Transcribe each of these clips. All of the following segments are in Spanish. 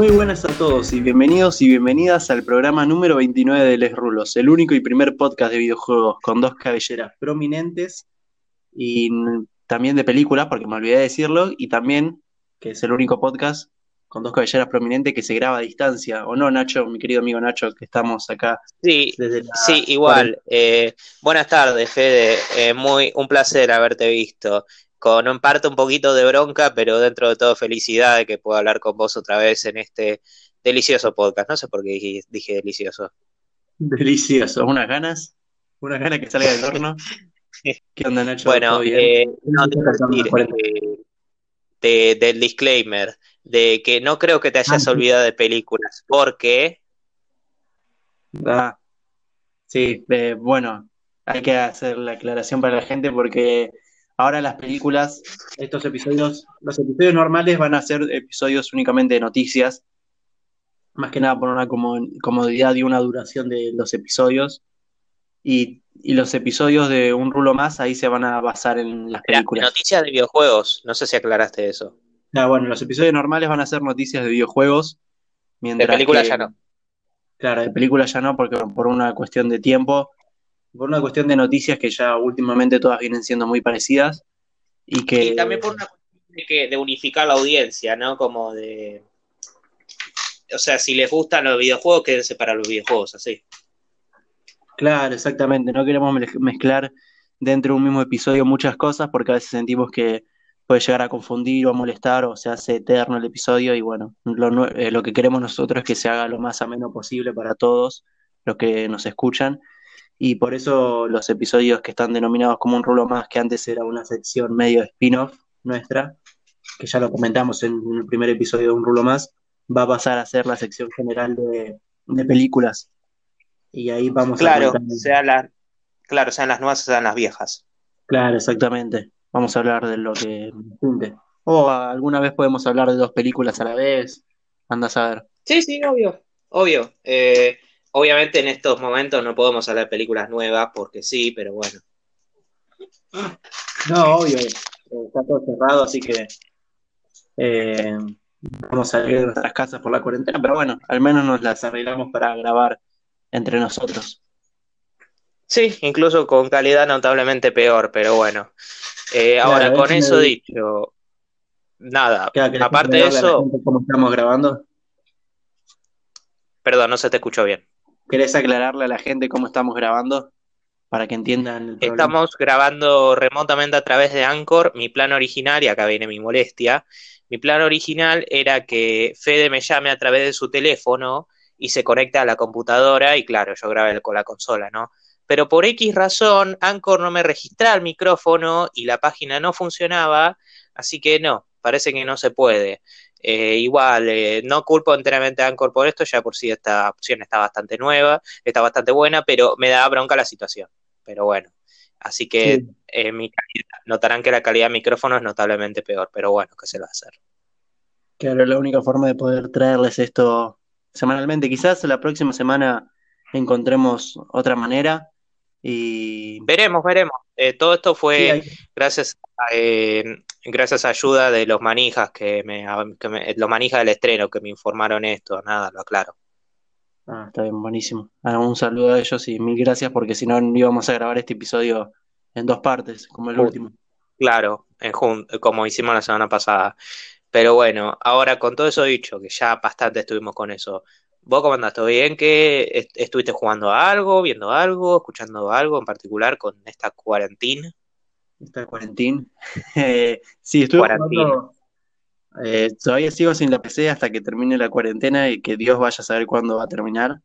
Muy buenas a todos y bienvenidos y bienvenidas al programa número 29 de Les Rulos, el único y primer podcast de videojuegos con dos cabelleras prominentes y también de películas, porque me olvidé de decirlo, y también que es el único podcast con dos cabelleras prominentes que se graba a distancia, ¿o no, Nacho, mi querido amigo Nacho, que estamos acá? Sí, sí igual. Eh, buenas tardes, Fede. Eh, muy un placer haberte visto. Con un parte un poquito de bronca, pero dentro de todo felicidad de que pueda hablar con vos otra vez en este delicioso podcast. No sé por qué dije, delicioso. Delicioso. ¿Unas ganas? ¿Unas ganas que salga del horno? ¿Qué onda, Nacho? Bueno, eh, no, te decir, del disclaimer de que no creo que te hayas ah, olvidado de películas, porque... Ah, sí, eh, bueno, hay que hacer la aclaración para la gente porque ahora las películas, estos episodios, los episodios normales van a ser episodios únicamente de noticias, más que nada por una comodidad y una duración de los episodios. Y, los episodios de Un Rulo Más ahí se van a basar en las películas. noticias de videojuegos, no sé si aclaraste eso. Ah, bueno, los episodios normales van a ser noticias de videojuegos. Mientras de películas ya no. Claro, de películas ya no, porque por una cuestión de tiempo, por una cuestión de noticias que ya últimamente todas vienen siendo muy parecidas. Y que. Y también por una cuestión de, que, de unificar la audiencia, ¿no? Como de. O sea, si les gustan los videojuegos, quédense para los videojuegos, así. Claro, exactamente. No queremos mezclar dentro de un mismo episodio muchas cosas porque a veces sentimos que puede llegar a confundir o a molestar o se hace eterno el episodio y bueno, eh, lo, que queremos nosotros es que se haga lo más ameno posible para todos los que nos escuchan y por eso los episodios que están denominados como un rulo más, que antes era una sección medio spin-off nuestra, que ya lo comentamos en el primer episodio de un rulo más, va a pasar a ser la sección general de, películas. Y ahí vamos claro, a... Sea la, claro, sean las nuevas, sean las viejas. Claro, exactamente vamos a hablar de lo que O alguna vez podemos hablar de dos películas a la vez. Andas a ver. Sí, sí, obvio. Obvio. Eh, obviamente en estos momentos no podemos hablar de películas nuevas porque sí, pero bueno. No, obvio. Está todo cerrado, así que eh, vamos a salir de nuestras casas por la cuarentena, pero bueno, al menos nos las arreglamos para grabar entre nosotros. Sí, incluso con calidad notablemente peor, pero bueno. Eh, ahora, con eso dicho, nada, aparte de eso... ¿Cómo estamos grabando? Perdón, no se te escuchó bien. ¿Querés aclararle a la gente cómo estamos grabando? Para que entiendan. estamos grabando remotamente a través de Anchor. Mi plan original, y acá viene mi molestia, mi plan original era que Fede me llame a través de su teléfono y se conecte a la computadora y claro, yo grabé con la consola, ¿no? pero por X razón Anchor no me registraba el micrófono y la página no funcionaba, así que no, parece que no se puede. Eh, igual, eh, no culpo enteramente a Anchor por esto, ya por sí esta opción está bastante nueva, está bastante buena, pero me da bronca la situación. Pero bueno, así que eh, notarán que la calidad del micrófono es notablemente peor, pero bueno, ¿qué se lo va a hacer? Claro, la única forma de poder traerles esto semanalmente. Quizás la próxima semana encontremos otra manera y... Veremos, veremos. Todo esto fue gracias, a, gracias a ayuda de los manijas, que me, los manijas del estreno que me informaron esto, nada, lo aclaro. Ah, está bien, buenísimo. Ah, un saludo a ellos y mil gracias porque si no íbamos a grabar este episodio en dos partes, como el último. Claro, en como hicimos la semana pasada. Pero bueno, ahora con todo eso dicho, que ya bastante estuvimos con eso, ¿Vos cómo andás? ¿Todo bien? ¿Que estuviste jugando algo, viendo algo, escuchando algo en particular con esta cuarentena? Esta cuarentena. Eh, sí, estuve jugando. Eh, todavía sigo sin la PC hasta que termine la cuarentena y que Dios vaya a saber cuándo va a terminar.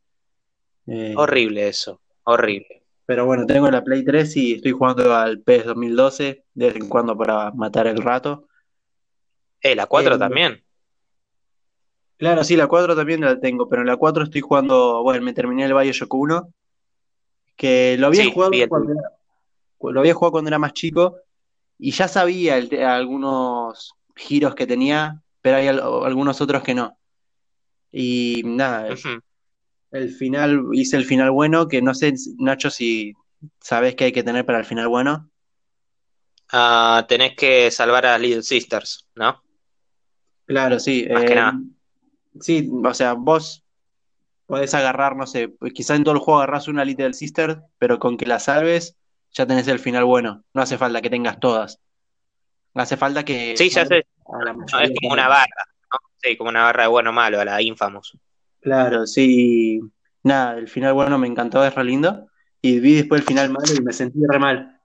Eh, horrible eso, horrible. Pero bueno, tengo la Play 3 y estoy jugando al PES 2012 de vez en cuando para matar el rato. Eh, la 4 también. Claro, sí, la 4 también la tengo, pero en la 4 estoy jugando, bueno, me terminé el Bioshock 1, que lo había jugado cuando era, lo había jugado cuando era más chico y ya sabía algunos giros que tenía, pero hay algunos otros que no. Y nada, el final, hice el final bueno, que no sé, Nacho, si sabes qué hay que tener para el final bueno. Ah, tenés que salvar a Little Sisters, ¿no? Claro, sí. Más que eh, nada sí, o sea, vos podés agarrar, no sé, quizás en todo el juego agarrás una Little Sister, pero con que la salves, ya tenés el final bueno. No hace falta que tengas todas. Hace falta que. Sí, ya sé. es como una barra, ¿no? Sí, como una barra de bueno o malo, a la Infamous. Claro, sí. Nada, el final bueno me encantó, es re lindo. Y vi después el final malo y me sentí re mal.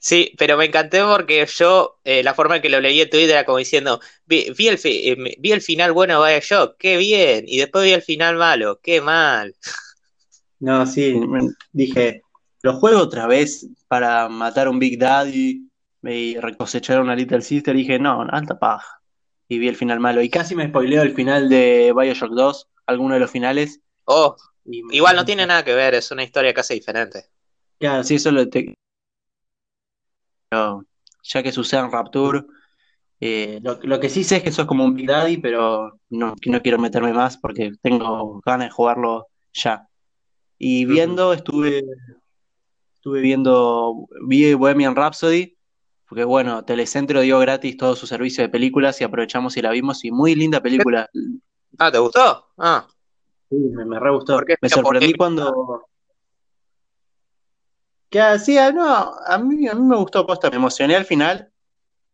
Sí, pero me encanté porque yo, eh, la forma en que lo leí en Twitter era como diciendo, vi, el, eh, vi el final bueno vaya yo, qué bien, y después vi el final malo, qué mal. No, sí, dije, lo juego otra vez para matar a un Big Daddy y recosechar una Little Sister, dije, no, alta paja. Y vi el final malo. Y casi me spoileo el final de Bioshock 2, alguno de los finales. Oh, igual no tiene nada que ver, es una historia casi diferente. Claro, sí, eso lo, te, ya que sucede en Rapture, eh, lo, que sí sé es que eso es como un Big Daddy, pero no, no quiero meterme más porque tengo ganas de jugarlo ya. Y viendo, estuve, estuve viendo, vi Bohemian Rhapsody, porque bueno, Telecentro dio gratis todo su servicio de películas y aprovechamos y la vimos, y muy linda película. Ah, ¿te gustó? Ah. Sí, me, me re gustó. Me sorprendí cuando, que hacía, no, a mí, a mí me gustó posta, me emocioné al final,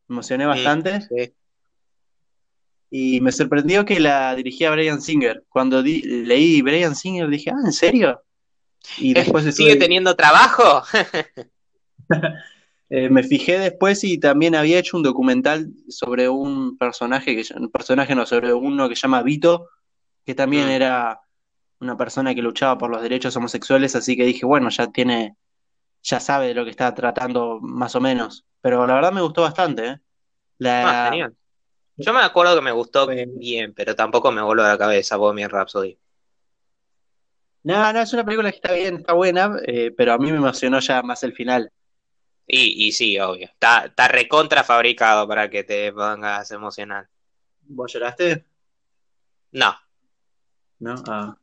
me emocioné bastante. Y me sorprendió que la dirigía Brian Singer. Cuando leí Brian Singer dije, ah, ¿en serio? Y después ¿Sigue teniendo trabajo? Eh, me fijé después y también había hecho un documental sobre un personaje, que, un personaje no, sobre uno que se llama Vito, que también mm. era una persona que luchaba por los derechos homosexuales, así que dije, bueno, ya tiene ya sabe de lo que está tratando más o menos. Pero la verdad me gustó bastante. ¿eh? Ah, genial. Yo me acuerdo que me gustó bien, pero tampoco me voló a la cabeza Bohemian Rhapsody. No, no, es una película que está bien, está buena, eh, pero a mí me emocionó ya más el final. Y, y sí, obvio. Está, está recontra fabricado para que te pongas emocional. ¿Vos lloraste? No. ¿No? Ah.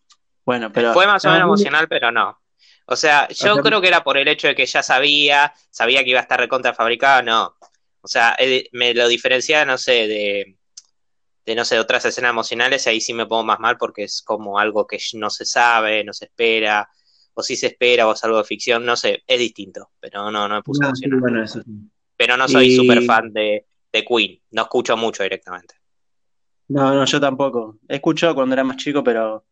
Bueno, pero. Fue más o menos emocional, pero no. O sea, yo creo que era por el hecho de que ya sabía, sabía que iba a estar recontra fabricado, no. O sea, me lo diferencia, no sé, de, de, no sé, otras escenas emocionales, y ahí sí me pongo más mal porque es como algo que no se sabe, no se espera, o si se espera, o es algo de ficción, no sé, es distinto, pero no, no me puse emocional. Pero no soy súper fan de, de Queen, no escucho mucho directamente. No, no, yo tampoco. Escucho cuando era más chico, pero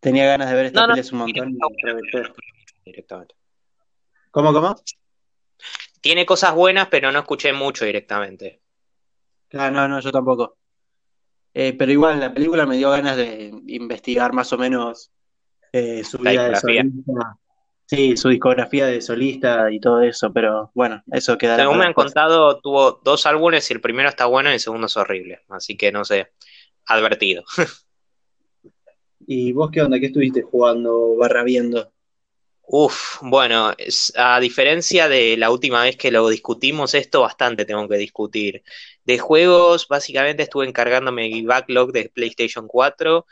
tenía ganas de ver esta no, un montón directamente. ¿Cómo, cómo? Tiene cosas buenas, pero no escuché mucho directamente. Claro, no, no, yo tampoco. Eh, pero igual la película me dio ganas de investigar más o menos eh, su vida de solista. Sí, su discografía de solista y todo eso, pero bueno, eso quedará. Según me han contado, tuvo dos álbumes y el primero está bueno y el segundo es horrible. Así que no sé, advertido. ¿Y vos qué onda? ¿Qué estuviste jugando barra viendo? Uf, bueno, a diferencia de la última vez que lo discutimos, esto bastante tengo que discutir. De juegos, básicamente estuve encargándome backlog de PlayStation 4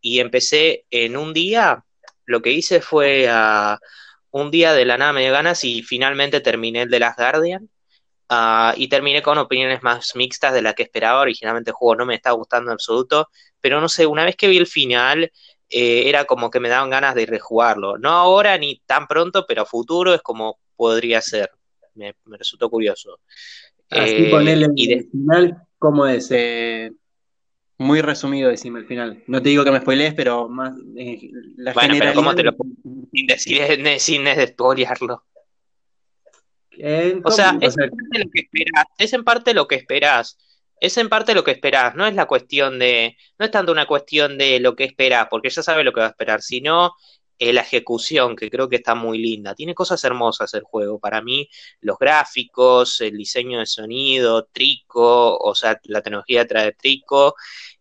y empecé en un día, lo que hice fue un día de la nada me dio ganas y finalmente terminé el de Las Guardian. Ah, y terminé con opiniones más mixtas de las que esperaba. Originalmente el juego no me estaba gustando en absoluto, pero no sé, una vez que vi el final, eh, era como que me daban ganas de rejugarlo. No ahora ni tan pronto, pero a futuro es como podría ser. Me, resultó curioso. Así eh, y el final, ¿cómo es? Eh, muy resumido, decime el final. No te digo que me spoilees, pero más. Eh, la bueno, pero ¿cómo te lo sin decir, sin despolearlo? o sea, es, en parte lo que esperas, es en parte lo que esperas es en parte lo que esperás, no es la cuestión de, no es tanto una cuestión de lo que esperás, porque ya sabe lo que va a esperar, sino eh, la ejecución, que creo que está muy linda. Tiene cosas hermosas el juego, para mí, los gráficos, el diseño de sonido, Trico, o sea, la tecnología de Trico,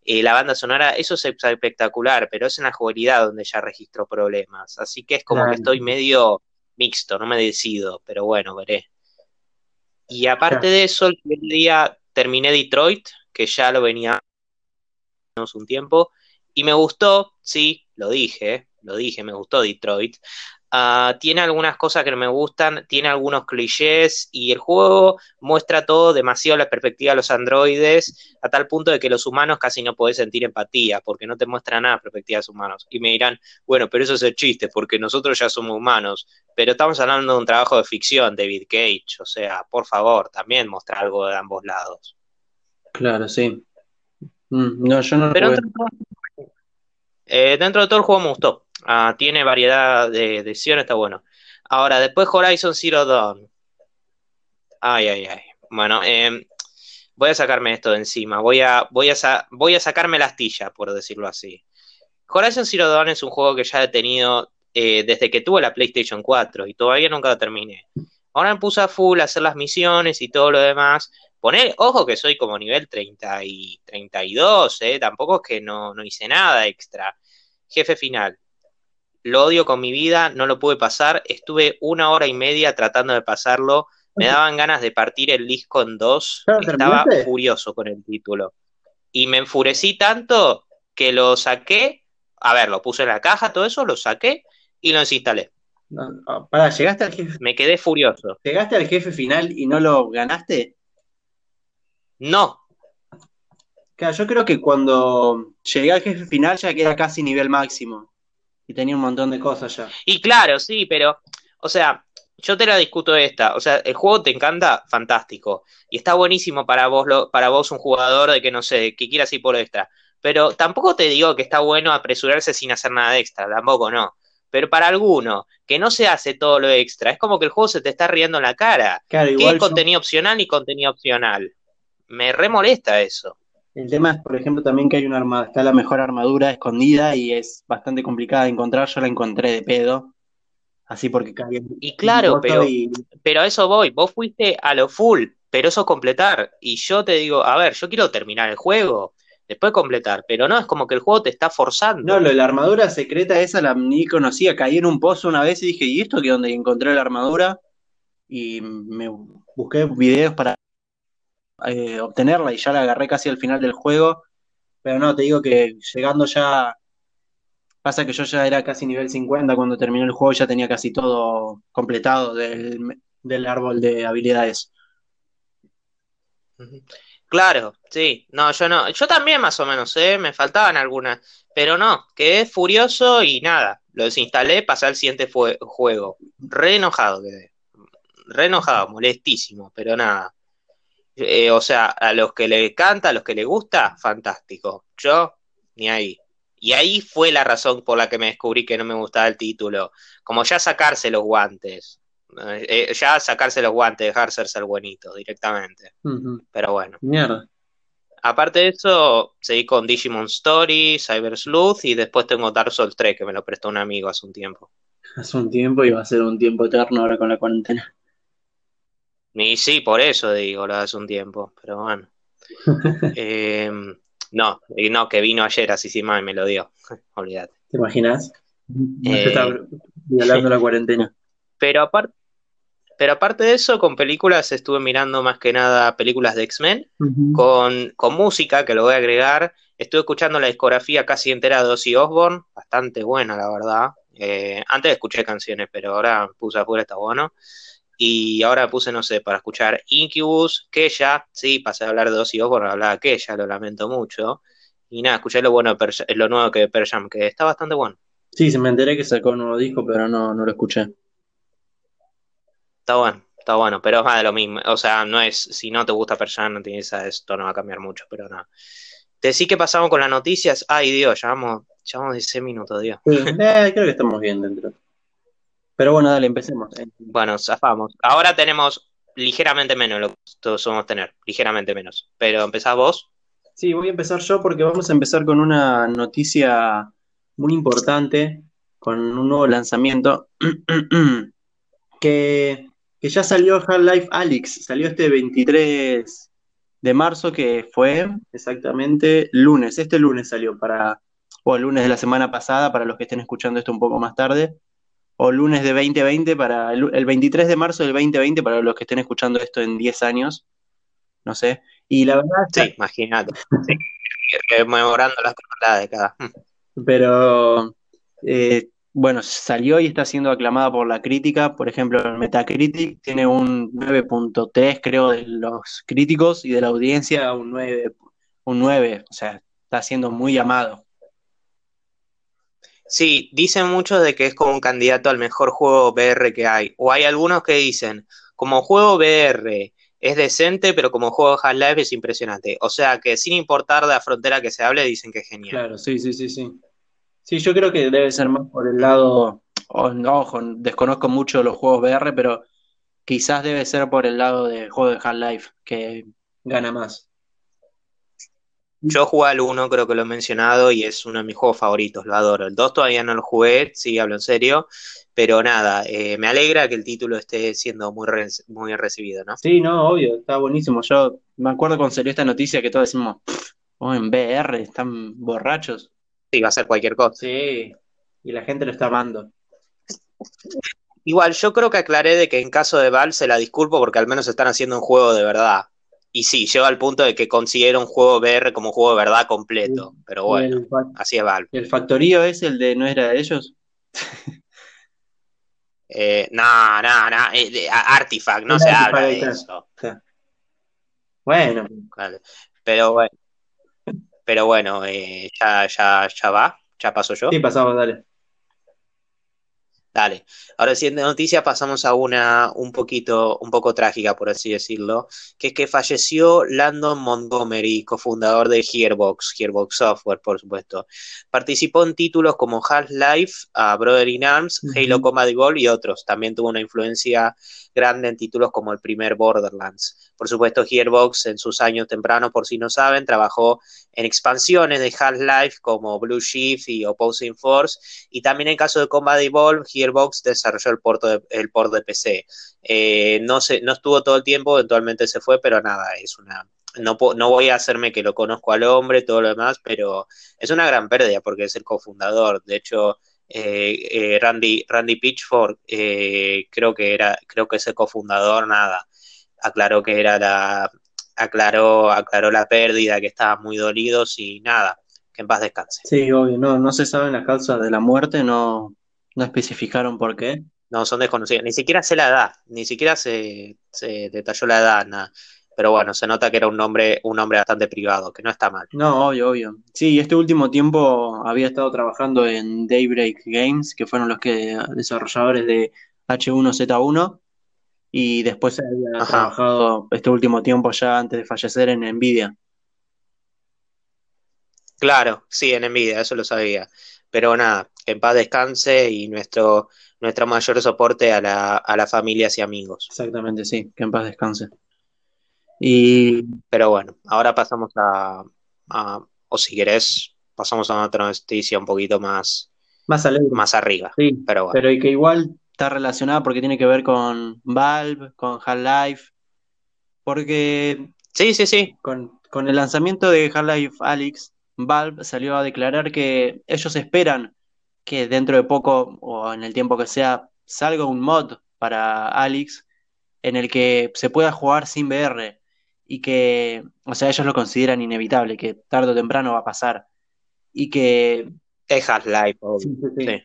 eh, la banda sonora, eso es espectacular, pero es en la jugabilidad donde ya registro problemas, así que es como que estoy medio mixto, no me decido, pero bueno, veré. Y aparte de eso, el primer día terminé Detroit, que ya lo venía un tiempo, y me gustó, sí, lo dije, lo dije, me gustó Detroit. Ah, tiene algunas cosas que no me gustan, tiene algunos clichés y el juego muestra todo demasiado la perspectiva de los androides a tal punto de que los humanos casi no podés sentir empatía porque no te muestra nada perspectiva de los humanos. Y me dirán, bueno, pero eso es el chiste porque nosotros ya somos humanos, pero estamos hablando de un trabajo de ficción, David Cage, o sea, por favor, también muestra algo de ambos lados. Claro, sí. Mm, no, yo no pero eh, dentro de todo el juego me gustó. Ah, tiene variedad de decisiones, está bueno. Ahora, después Horizon Zero Dawn. Ay, ay, ay. Bueno, em, voy a sacarme esto de encima. Voy a, voy a, voy a sacarme la astilla, por decirlo así. Horizon Zero Dawn es un juego que ya he tenido eh, desde que tuve la PlayStation 4 y todavía nunca lo terminé. Ahora me puse a full a hacer las misiones y todo lo demás. Poner, ojo que soy como nivel 30 y 32, eh, tampoco es que no, no hice nada extra. Jefe final, lo odio con mi vida, no lo pude pasar, estuve una hora y media tratando de pasarlo, me daban ganas de partir el disco en dos, estaba furioso con el título. Y me enfurecí tanto que lo saqué, a ver, lo puse en la caja, todo eso, lo saqué y lo desinstalé. para, llegaste al jefe. Me quedé furioso. ¿Llegaste al jefe final y no lo ganaste? No. Claro, yo creo que cuando llegué al jefe final ya queda casi nivel máximo y tenía un montón de cosas ya. Y claro, sí, pero, o sea, yo te la discuto esta, o sea, el juego te encanta, fantástico, y está buenísimo para vos, lo, para vos un jugador de que no sé, que quieras ir por extra, pero tampoco te digo que está bueno apresurarse sin hacer nada extra, tampoco no. Pero para alguno que no se hace todo lo extra, es como que el juego se te está riendo en la cara. Claro, ¿Qué es contenido opcional y contenido opcional? Me remolesta eso. El tema es, por ejemplo, también que hay una armadura, está la mejor armadura escondida y es bastante complicada de encontrar. Yo la encontré de pedo. Así porque cae Y claro, pero, pero a eso voy. Vos fuiste a lo full, pero eso completar. Y yo te digo, a ver, yo quiero terminar el juego, después completar. Pero no, es como que el juego te está forzando. No, lo de la armadura secreta esa la ni conocía. Caí en un pozo una vez y dije, ¿y esto que donde encontré la armadura? Y me busqué videos para eh, obtenerla y ya la agarré casi al final del juego. Pero no, te digo que llegando ya. Pasa que yo ya era casi nivel 50 cuando terminé el juego, ya tenía casi todo completado del, árbol de habilidades. Claro, sí, no, yo no, yo también más o menos, ¿eh? me faltaban algunas, pero no, quedé furioso y nada, lo desinstalé, pasé al siguiente juego, re enojado quedé, re enojado, molestísimo, pero nada, eh, o sea, a los que le canta, a los que le gusta, fantástico. Yo, ni ahí. Y ahí fue la razón por la que me descubrí que no me gustaba el título. Como ya sacarse los guantes. Eh, ya sacarse los guantes, dejar ser buenito directamente. Pero bueno. Mierda. Aparte de eso, seguí con Digimon Story, Cyber Sleuth y después tengo Dark Souls 3 que me lo prestó un amigo hace un tiempo. Hace un tiempo y va a ser un tiempo eterno ahora con la cuarentena. Y sí, por eso digo, lo hace un tiempo, pero bueno. eh, no, no, que vino ayer así sin más y me lo dio. Olvídate. ¿Te imaginas? No eh, está violando la cuarentena. Pero aparte, pero aparte de eso, con películas estuve mirando más que nada películas de X-Men, con, con, música, que lo voy a agregar. Estuve escuchando la discografía casi entera de Ozzy Osbourne, bastante buena, la verdad. Eh, antes escuché canciones, pero ahora puse afuera, está bueno. Y ahora puse, no sé, para escuchar Incubus, ya sí, pasé a hablar de Ozzy Osbourne, hablaba ya lo lamento mucho. Y nada, escuché lo bueno lo nuevo que Pearl Jam, que está bastante bueno. Sí, se me enteré que sacó un nuevo disco, pero no, no lo escuché. Está bueno, está bueno, pero es más de lo mismo. O sea, no es, si no te gusta Jam, no tienes esto no va a cambiar mucho, pero nada. Te sí que pasamos con las noticias. Ay, Dios, llevamos, llevamos 16 minutos, Dios. Eh, creo que estamos bien dentro. Pero bueno, dale, empecemos. Bueno, zafamos. Ahora tenemos ligeramente menos lo que todos somos tener, ligeramente menos. Pero empezás vos. Sí, voy a empezar yo porque vamos a empezar con una noticia muy importante, con un nuevo lanzamiento, que, que ya salió Half-Life Alyx, salió este 23 de marzo, que fue exactamente lunes, este lunes salió para, o el lunes de la semana pasada, para los que estén escuchando esto un poco más tarde o lunes de 2020 para el, 23 de marzo del 2020 para los que estén escuchando esto en 10 años, no sé. Y la verdad... Sí, imagínate. sí, memorando las la década. Pero eh, bueno, salió y está siendo aclamada por la crítica. Por ejemplo, el Metacritic tiene un 9.3, creo, de los críticos y de la audiencia un 9, un 9. O sea, está siendo muy llamado. Sí, dicen muchos de que es como un candidato al mejor juego VR que hay. O hay algunos que dicen, como juego VR es decente, pero como juego Half-Life es impresionante. O sea que sin importar de la frontera que se hable, dicen que es genial. Claro, sí, sí, sí, sí. Sí, yo creo que debe ser más por el lado, ojo, desconozco mucho los juegos VR, pero quizás debe ser por el lado del juego de Half-Life, que gana más. Yo jugué al 1, creo que lo he mencionado, y es uno de mis juegos favoritos, lo adoro. El 2 todavía no lo jugué, sí, hablo en serio, pero nada, eh, me alegra que el título esté siendo muy, muy bien recibido, ¿no? Sí, no, obvio, está buenísimo. Yo me acuerdo cuando salió esta noticia que todos decimos, oh, en VR, están borrachos. Sí, va a ser cualquier cosa. Sí, y la gente lo está amando. Igual, yo creo que aclaré de que en caso de Val se la disculpo porque al menos están haciendo un juego de verdad. Y sí, llega al punto de que considero un juego VR como un juego de verdad completo. Pero bueno, así es Val. ¿El factorío es el de no era de ellos? eh, no, no, no. Eh, Artifact, no se habla de eso. Bueno. Pero bueno. Pero bueno, eh, ya, ya, ya va, ya paso yo. Sí, pasamos, dale. Dale. Ahora siguiente noticia pasamos a una un poquito, un poco trágica, por así decirlo, que es que falleció Landon Montgomery, cofundador de Gearbox, Gearbox Software, por supuesto. Participó en títulos como Half-Life, Brother in Arms, Halo Combat Evolved y otros. También tuvo una influencia grande en títulos como el primer Borderlands. Por supuesto, Gearbox en sus años tempranos, por si no saben, trabajó en expansiones de Half-Life como Blue Shift y Opposing Force, y también en caso de Combat Evolved, Gearbox desarrolló el, el port de PC. Eh, no, se, no estuvo todo el tiempo, eventualmente se fue, pero nada, es una... No, no voy a hacerme que lo conozco al hombre, todo lo demás, pero es una gran pérdida porque es el cofundador. De hecho, eh, eh, Randy, Randy Pitchford, creo que era, creo que es el cofundador, nada, aclaró que era la, aclaró, aclaró la pérdida, que estaba muy dolidos y nada, que en paz descanse. Sí, obvio, no, no se saben las causas de la muerte, no, no especificaron por qué. No, son desconocidas, ni siquiera sé la edad, ni siquiera se, se detalló la edad, nada. Pero bueno, se nota que era un hombre, un hombre bastante privado, que no está mal. No, obvio, obvio. Sí, este último tiempo había estado trabajando en Daybreak Games, que fueron los que desarrolladores de H1Z1, y después había trabajado este último tiempo ya antes de fallecer en Nvidia. Claro, sí, en Nvidia, eso lo sabía. Pero nada, que en paz descanse y nuestro, nuestro mayor soporte a, la, a las familias y amigos. Exactamente, sí, que en paz descanse. Y... Pero bueno, ahora pasamos a, o si querés, pasamos a otra noticia un poquito más, más, alegre. más arriba. Sí, pero, bueno. pero y que igual está relacionada porque tiene que ver con Valve, con Half-Life, porque... Sí, sí, sí. Con, con el lanzamiento de Half-Life Alyx, Valve salió a declarar que ellos esperan que dentro de poco o en el tiempo que sea salga un mod para Alyx en el que se pueda jugar sin VR y que, o sea, ellos lo consideran inevitable, que tarde o temprano va a pasar y que... Es Half-Life, sí.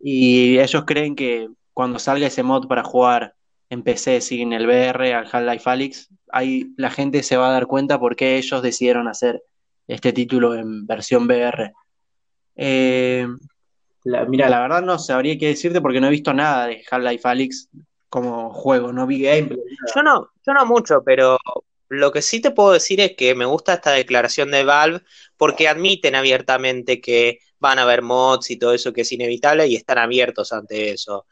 Y ellos creen que cuando salga ese mod para jugar en PC sin el VR al Half-Life Alyx, ahí la gente se va a dar cuenta por qué ellos decidieron hacer este título en versión VR. Eh, mira, la verdad no sabría qué decirte porque no he visto nada de Half-Life Alyx como juego, no vi gameplay. Yo no, yo no mucho, pero lo que sí te puedo decir es que me gusta esta declaración de Valve porque admiten abiertamente que van a haber mods y todo eso que es inevitable y están abiertos ante eso.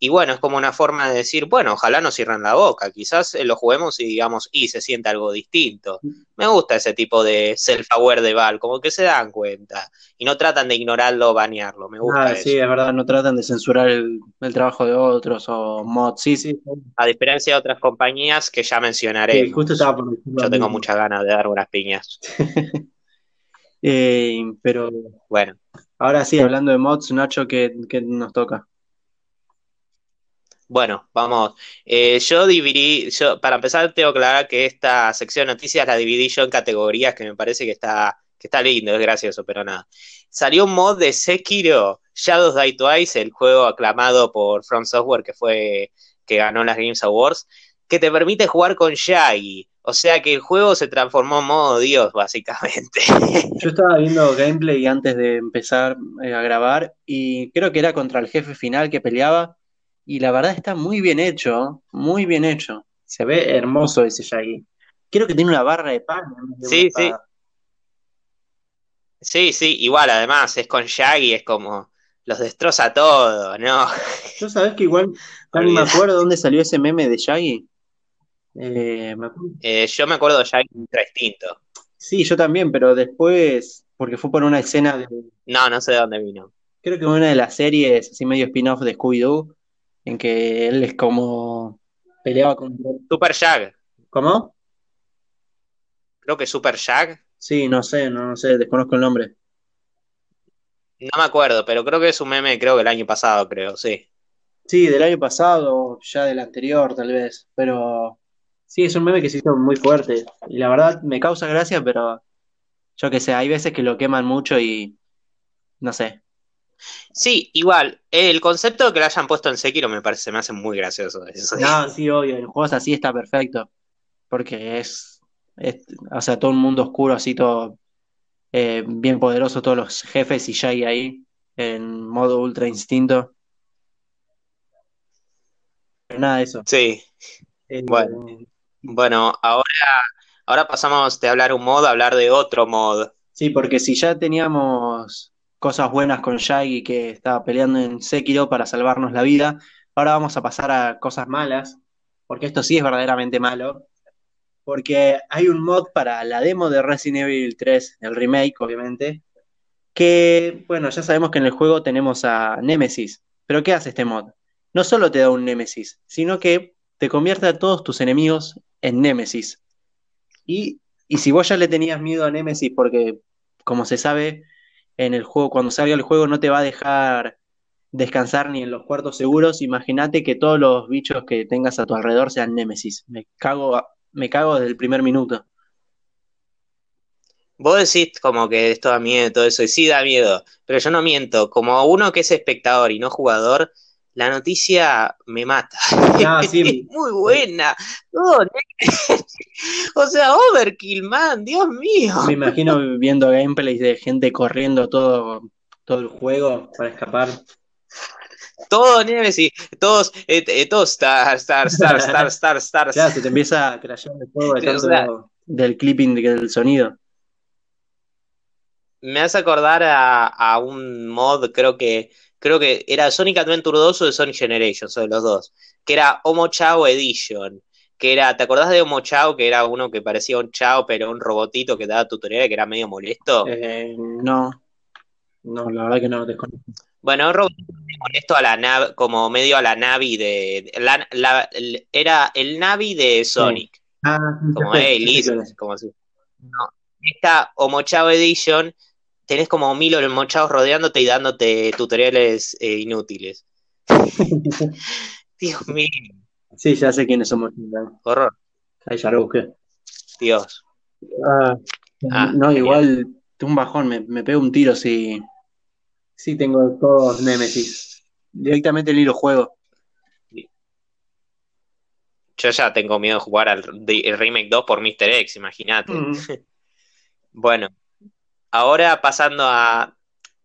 Y bueno, es como una forma de decir, bueno, ojalá no cierren la boca, quizás lo juguemos y digamos, y se siente algo distinto. Me gusta ese tipo de self-aware de Val, como que se dan cuenta y no tratan de ignorarlo o banearlo, me gusta. Ah, sí, es verdad, no tratan de censurar el, trabajo de otros o mods, sí, sí. A diferencia de otras compañías que ya mencionaré. Sí, justo estaba Yo tengo muchas ganas de dar unas piñas. Eh, pero bueno. Ahora sí, hablando de mods, Nacho, ¿qué, nos toca? Bueno, vamos. Eh, yo dividí, yo, para empezar tengo que aclarar que esta sección de noticias la dividí yo en categorías que me parece que está, que está lindo, es gracioso, pero nada. Salió un mod de Sekiro, Shadows Die Twice, el juego aclamado por From Software que fue que ganó las Games Awards, que te permite jugar con Shaggy. O sea que el juego se transformó en modo Dios, básicamente. Yo estaba viendo gameplay antes de empezar eh, a grabar y creo que era contra el jefe final que peleaba y la verdad está muy bien hecho, muy bien hecho. Se ve hermoso ese Shaggy. Creo que tiene una barra de pan. Sí, sí. Sí, sí, igual además es con Shaggy, es como los destroza todo, ¿no? Yo sabes que igual no me acuerdo dónde salió ese meme de Shaggy. Eh, eh, yo me acuerdo de Shaggy ultra. Sí, yo también, pero después, porque fue por una escena de... No, no sé de dónde vino. Creo que una de las series, así medio spin-off de Scooby-Doo, en que él es como peleaba con... Super Shag. ¿Cómo? Creo que Super Shag. Sí, no sé, no, no sé, desconozco el nombre. No me acuerdo, pero creo que es un meme, creo que el año pasado, creo, sí. Sí, del año pasado, ya del anterior, tal vez. Pero sí, es un meme que se hizo muy fuerte. Y la verdad me causa gracia, pero yo qué sé, hay veces que lo queman mucho y no sé. Sí, igual, el concepto de que lo hayan puesto en Sekiro me parece, me hace muy gracioso. Eso. No, sí, obvio, el juego así está perfecto. Porque es, es, o sea, todo un mundo oscuro, así todo eh, bien poderoso todos los jefes y ya hay ahí en modo ultra instinto. nada de eso. Sí. Eh, bueno. bueno, ahora, ahora pasamos de hablar un mod a hablar de otro mod. Sí, porque si ya teníamos cosas buenas con Shaggy que estaba peleando en Sekiro para salvarnos la vida, ahora vamos a pasar a cosas malas, porque esto sí es verdaderamente malo porque hay un mod para la demo de Resident Evil 3, el remake, obviamente, que, bueno, ya sabemos que en el juego tenemos a Nemesis, pero ¿qué hace este mod? No solo te da un Nemesis, sino que te convierte a todos tus enemigos en Nemesis. Y, y si vos ya le tenías miedo a Nemesis, porque, como se sabe, en el juego, cuando salga el juego, no te va a dejar descansar ni en los cuartos seguros. Imagínate que todos los bichos que tengas a tu alrededor sean Nemesis. Me cago me cago desde el primer minuto. Vos decís como que esto da miedo, todo eso, y sí da miedo, pero yo no miento. Como uno que es espectador y no jugador, la noticia me mata. Ah, sí. muy buena. o sea, overkill, man, Dios mío. Me imagino viendo gameplays de gente corriendo todo, todo el juego para escapar todo Nemesis, todos, eh, eh, todos Star, Star, Star, Star, Star, Star. Claro, se te empieza a crashear el juego de tanto del clipping del sonido. Me hace acordar a, a, un mod, creo que creo que era Sonic Adventure 2 o de Sonic Generations, o de los dos, que era Homo Chao Edition, que era, ¿te acordás de Homo Chao, que era uno que parecía un Chao, pero un robotito que daba tutoriales que era medio molesto? Eh, no, no, la verdad que no lo desconozco. Bueno, con esto a la nave, como medio a la Navi de. La, era el Navi de Sonic. Ah, como, hey, listo, como así. No, esta Omochao Edition, tenés como mil Omochaos rodeándote y dándote tutoriales eh, inútiles. Dios mío. Sí, ya sé quiénes somos. Horror. Ahí ya lo busqué. Dios. Ah, ah no, igual, un bajón, me, me pego un tiro si. Sí, tengo todos Nemesis. Directamente el hilo juego. Yo ya tengo miedo de jugar al Remake 2 por Mr. X, imagínate. bueno, ahora pasando a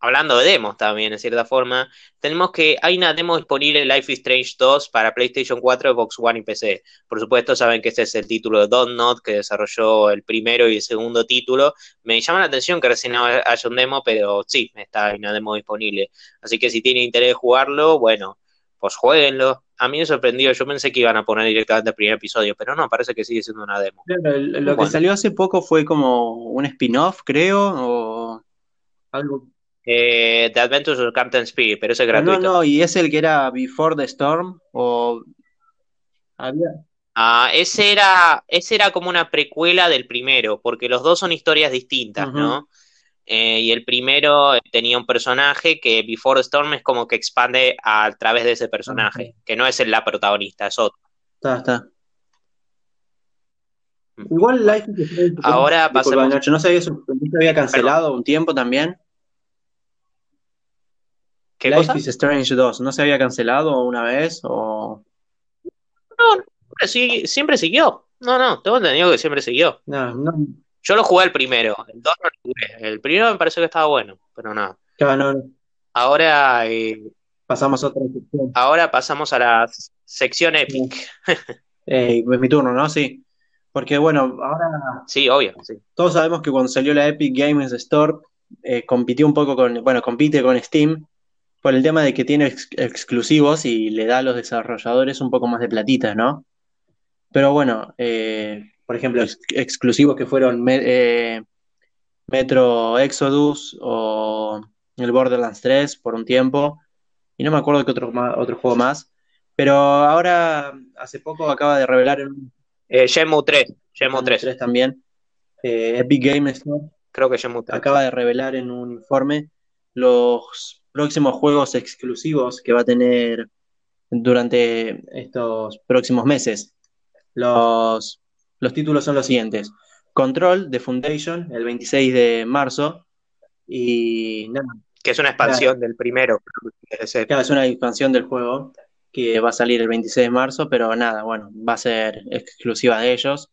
hablando de demos también, en cierta forma, tenemos que hay una demo disponible Life is Strange 2 para PlayStation 4, Xbox One y PC. Por supuesto, saben que este es el título de Don't Not, que desarrolló el primero y el segundo título. Me llama la atención que recién haya un demo, pero sí, está una demo disponible. Así que si tienen interés de jugarlo, bueno, pues jueguenlo. A mí me sorprendió, yo pensé que iban a poner directamente el primer episodio, pero no, parece que sigue siendo una demo. lo que salió hace poco fue como un spin-off, creo, o algo eh, The Adventures of Captain Speed, pero ese es gratuito. No, no, y es el que era Before the Storm o Ah, ese era, ese era como una precuela del primero, porque los dos son historias distintas, ¿no? Eh, y el primero tenía un personaje que Before the Storm es como que expande a, través de ese personaje, que no es la protagonista, es otro. Está, está. Igual Life is Strange. Ahora pasemos. ¿no se había, no se había cancelado un tiempo también? ¿Qué Life cosa? is Strange 2, ¿no se había cancelado una vez? O... Sí, siempre siguió. No, no, tengo entendido que siempre siguió. No, no, Yo lo jugué el primero, el 2 no lo jugué. El primero me pareció que estaba bueno, pero nada. claro, no, Ahora, eh, pasamos a otra sección. ahora pasamos a la sección Epic. Eh, es mi turno, ¿no? Sí. Porque bueno, ahora Sí, obvio, sí. todos sabemos que cuando salió la Epic Games Store, eh, compitió un poco con, bueno, compite con Steam por el tema de que tiene ex- exclusivos y le da a los desarrolladores un poco más de platita, ¿no? Pero bueno, eh, por ejemplo, ex- exclusivos que fueron Me- eh, Metro Exodus o el Borderlands 3 por un tiempo, y no me acuerdo qué otro, otro juego más, pero ahora hace poco acaba de revelar en Eh, Shenmue 3, Shenmue 3. 3 también, eh, Epic Games Store Creo que Shenmue 3. acaba de revelar en un informe los próximos juegos exclusivos que va a tener durante estos próximos meses. Los, los títulos son los siguientes. Control de Foundation el 26 de marzo y nada, Que es una expansión del primero. claro, es una expansión del juego que va a salir el 26 de marzo, pero nada, bueno, va a ser exclusiva de ellos.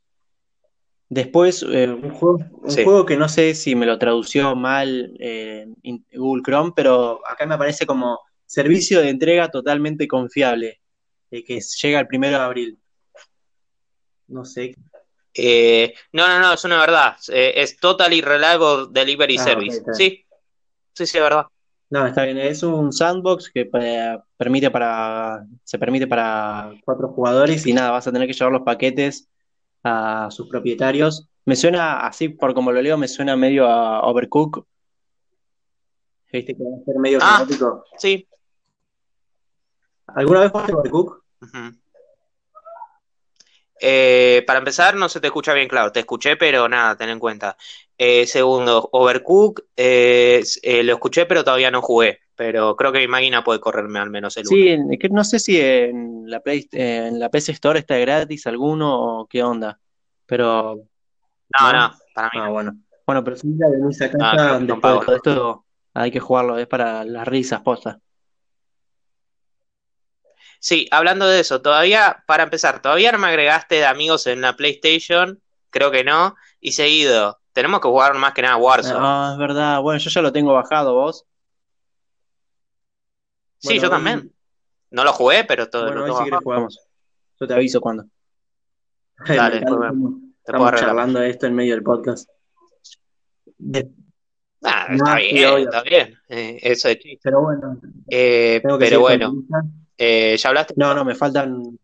Después, eh, un juego, un Sí. juego que no sé si me lo tradució mal eh, Google Chrome, pero acá me aparece como servicio de entrega totalmente confiable, eh, que llega el primero de abril. No sé. Eh, no, no, no, es una verdad. Eh, es Totally Reliable Delivery Ah, Service. Sí, sí, sí, es verdad. No, está bien, es un sandbox que permite para, se permite para cuatro jugadores y nada, vas a tener que llevar los paquetes a sus propietarios. Me suena así, por como lo leo, me suena medio a Overcook. ¿Viste que va a ser medio Ah. Sí. ¿Alguna vez jugaste Overcook? Ujú. Eh, para empezar, no se te escucha bien claro. Te escuché, pero nada, ten en cuenta. Eh, segundo, Overcook, eh, lo escuché, pero todavía no jugué. Pero creo que mi máquina puede correrme al menos el. Sí, en- no sé si en la Play, en la PC Store está gratis alguno o qué onda, pero No, ¿no? no, para mí Ah, no. bueno. Bueno, pero si ya venís a creo casa, que son después de pagos. todo esto, hay que jugarlo, es para las risas, posta. Sí, hablando de eso, todavía, para empezar, todavía no me agregaste de amigos en la PlayStation, creo que no, y seguido, tenemos que jugar más que nada Warzone. Ah, es verdad. Bueno, yo ya lo tengo bajado, vos. sí, Bueno, yo hoy- también. No lo jugué, pero todo Bueno, lo hoy tengo si bajado. jugamos. Yo te aviso cuando. Dale, Después Estamos arreglamos. charlando de esto en medio del podcast. De- Ah, No, está bien, está bien. Eh, eso es chiste. Pero bueno, Eh, pero bueno. Eh, ¿ya hablaste? No, no, me faltan.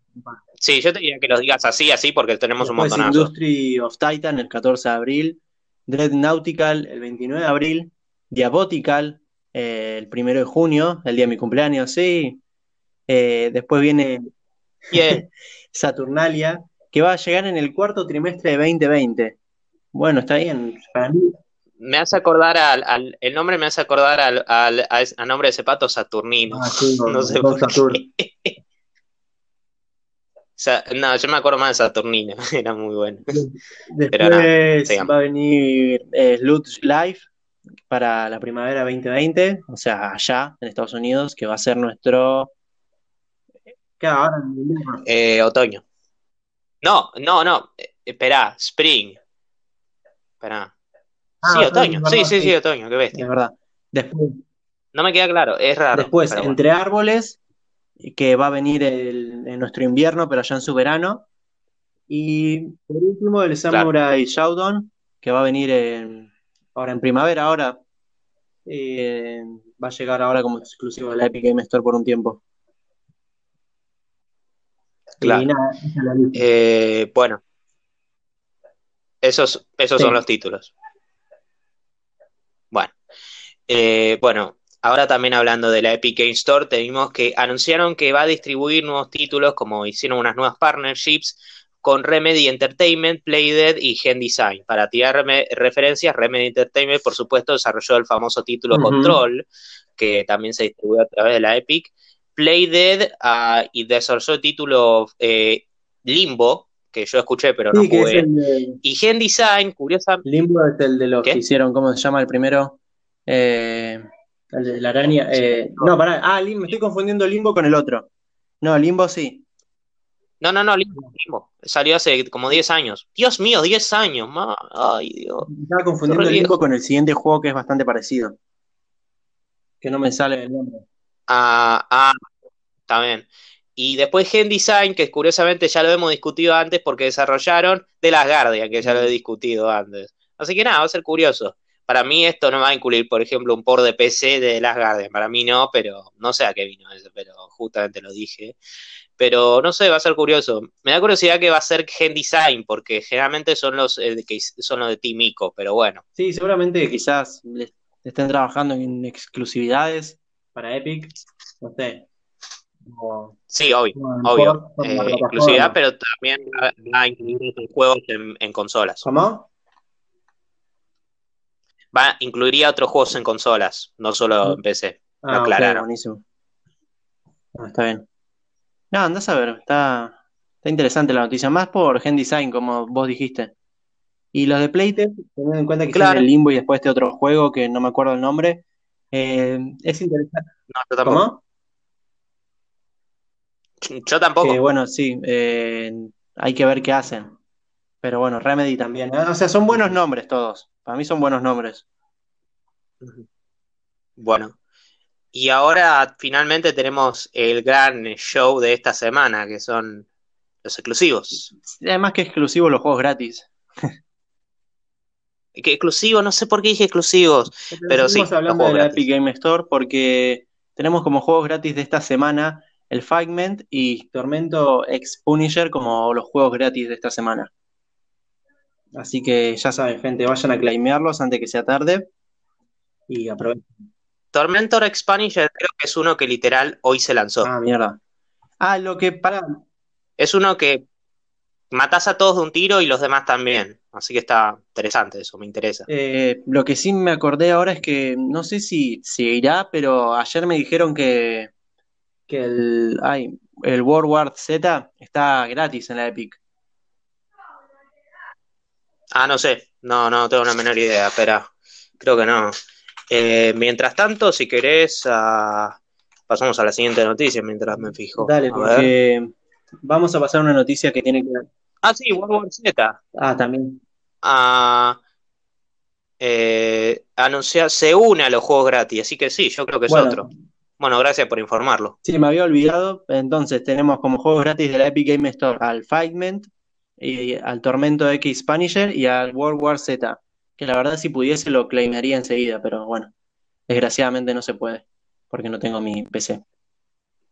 Sí, yo te diría que los digas así, así, porque tenemos un Después montonazo. Industry of Titan el 14 de abril. Dread Nautical el 29 de abril. Diabotical eh, el 1 de junio, el día de mi cumpleaños, sí. Eh, después viene Saturnalia, que va a llegar en el cuarto trimestre de 2020. Bueno, está bien. Para mí, me hace acordar al, al- el nombre me hace acordar al, al, a, nombre de ese pato Saturnino. ah, sí, No sé por Saturn. qué. Sa- no, yo me acuerdo más de Saturnino, era muy bueno. Pero Después va a venir eh, Sludge Life para la primavera 2020, o sea, allá en Estados Unidos, que va a ser nuestro. ¿Qué ahora? Eh, otoño. No, no, no. eh, Esperá, Spring. Esperá. Ah, Sí, otoño. Sí, sí, sí. otoño, qué Es bestia. verdad. Después, No me queda claro, es raro. después bueno. Entre Árboles, que va a venir el- en nuestro invierno, pero allá en su verano. Y por último, el Samurai Shodown, que va a venir en- ahora en primavera, ahora. Eh, va a llegar ahora como exclusivo de la Epic Game Store por un tiempo. Claro. Y nada, esa es la lista. Eh, bueno, esos, esos Sí. son los títulos. Bueno, eh, bueno, ahora también hablando de la Epic Game Store, tenemos que anunciaron que va a distribuir nuevos títulos, como hicieron unas nuevas partnerships con Remedy Entertainment, Playdead y Gen Design. Para tirar reme- referencias, Remedy Entertainment, por supuesto, desarrolló el famoso título. Control, que también se distribuyó a través de la Epic. Playdead ah, y desarrolló el título eh, Limbo, que yo escuché, pero no Sí, jugué. de Y Gen Design, curiosamente, Limbo, es el de los ¿Qué? que hicieron, ¿cómo se llama el primero? Eh, el de la araña. eh, no, pará. Ah, me estoy confundiendo Limbo con el otro. No, Limbo sí. no, no, no, Limbo, Limbo. Salió hace como 10 años. Dios mío, 10 años, ma. Ay, Dios. Estaba confundiendo Limbo viejo. con el siguiente juego que es bastante parecido. Que no me sale el nombre. Ah, ah, está bien. Y después Gen Design, que curiosamente ya lo hemos discutido antes porque desarrollaron de las Guardian, que ya lo he discutido antes. Así que nada, va a ser curioso. Para mí esto no va a incluir, por ejemplo, un port de PC de las Guardian. Para mí no, pero no sé a qué vino eso, pero justamente lo dije. Pero no sé, va a ser curioso. Me da curiosidad que va a ser Gen Design, porque generalmente son los eh, que son los de Team Ico, pero bueno. Sí, seguramente quizás estén trabajando en exclusividades para Epic. No sé. Sí, obvio, obvio. por Eh, exclusividad, pero también va a incluir juegos en, en consolas. ¿Cómo? Va, incluiría otros juegos en consolas, no solo en PC. Ah, ok, aclararon. buenísimo. Ah, está bien. No, andás a ver, está, está interesante la noticia, más por Gen Design, como vos dijiste. Y los de Playtest, teniendo en cuenta que Claro. el Limbo y después este otro juego que no me acuerdo el nombre, eh, es interesante. No, yo tampoco. ¿Cómo? Yo tampoco. Bueno, sí, eh, hay que ver qué hacen. Pero bueno, Remedy también. ¿eh? O sea, son buenos nombres todos. Para mí son buenos nombres. Bueno. Y ahora finalmente tenemos el gran show de esta semana, que son los exclusivos. Además que exclusivos los juegos gratis. Que exclusivos, no sé por qué dije exclusivos. Pero sí, los hablando de la. Epic Game Store porque tenemos como juegos gratis de esta semana el Figment y Tormento X Punisher como los juegos gratis de esta semana. Así que ya saben, gente, vayan a claimearlos antes que sea tarde y aprovechen. Tormentor Expansion creo que es uno que literal hoy se lanzó. Ah, mierda. Ah, lo que para. Es uno que matás a todos de un tiro y los demás también. Así que está interesante eso, me interesa. eh, lo que sí me acordé ahora es que no sé si seguirá, pero ayer me dijeron que, que el, ay, el World War Z está gratis en la Epic. Ah, no sé, no, no tengo la menor idea, espera, creo que no. Eh, mientras tanto, si querés, ah, pasamos a la siguiente noticia mientras me fijo. Dale, A ver. porque vamos a pasar una noticia que tiene que ver. Ah, sí, World Z. Ah, también. Ah, eh, anuncia, se une a los juegos gratis, así que sí, yo creo que es Bueno. otro. Bueno, gracias por informarlo. Sí, me había olvidado. Entonces tenemos como juegos gratis de la Epic Game Store al Figment, y al Tormento X Punisher y al World War Z. Que la verdad si pudiese lo claimaría enseguida, pero bueno, desgraciadamente no se puede, porque no tengo mi PC.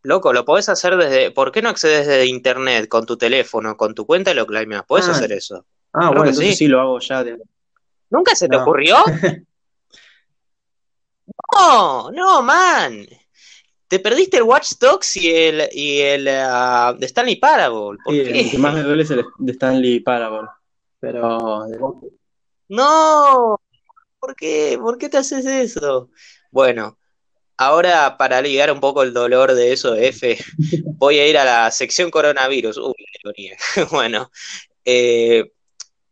Loco, lo podés hacer desde. ¿Por qué no accedes desde internet con tu teléfono, con tu cuenta y lo claimeas? Podés Ah, hacer eso. Ah, Creo bueno, entonces sí. sí lo hago ya. de- ¿Nunca se te No. ocurrió? No, no, man. Te perdiste el Watch Dogs y el, y el ah, de Stanley Parable. ¿Por Sí, qué? el que más me duele es el de Stanley Parable. Pero No, ¿por qué? ¿Por qué te haces eso? Bueno, ahora para aliviar un poco el dolor de eso, F, voy a ir a la sección coronavirus. Uy, qué ironía. Bueno, eh,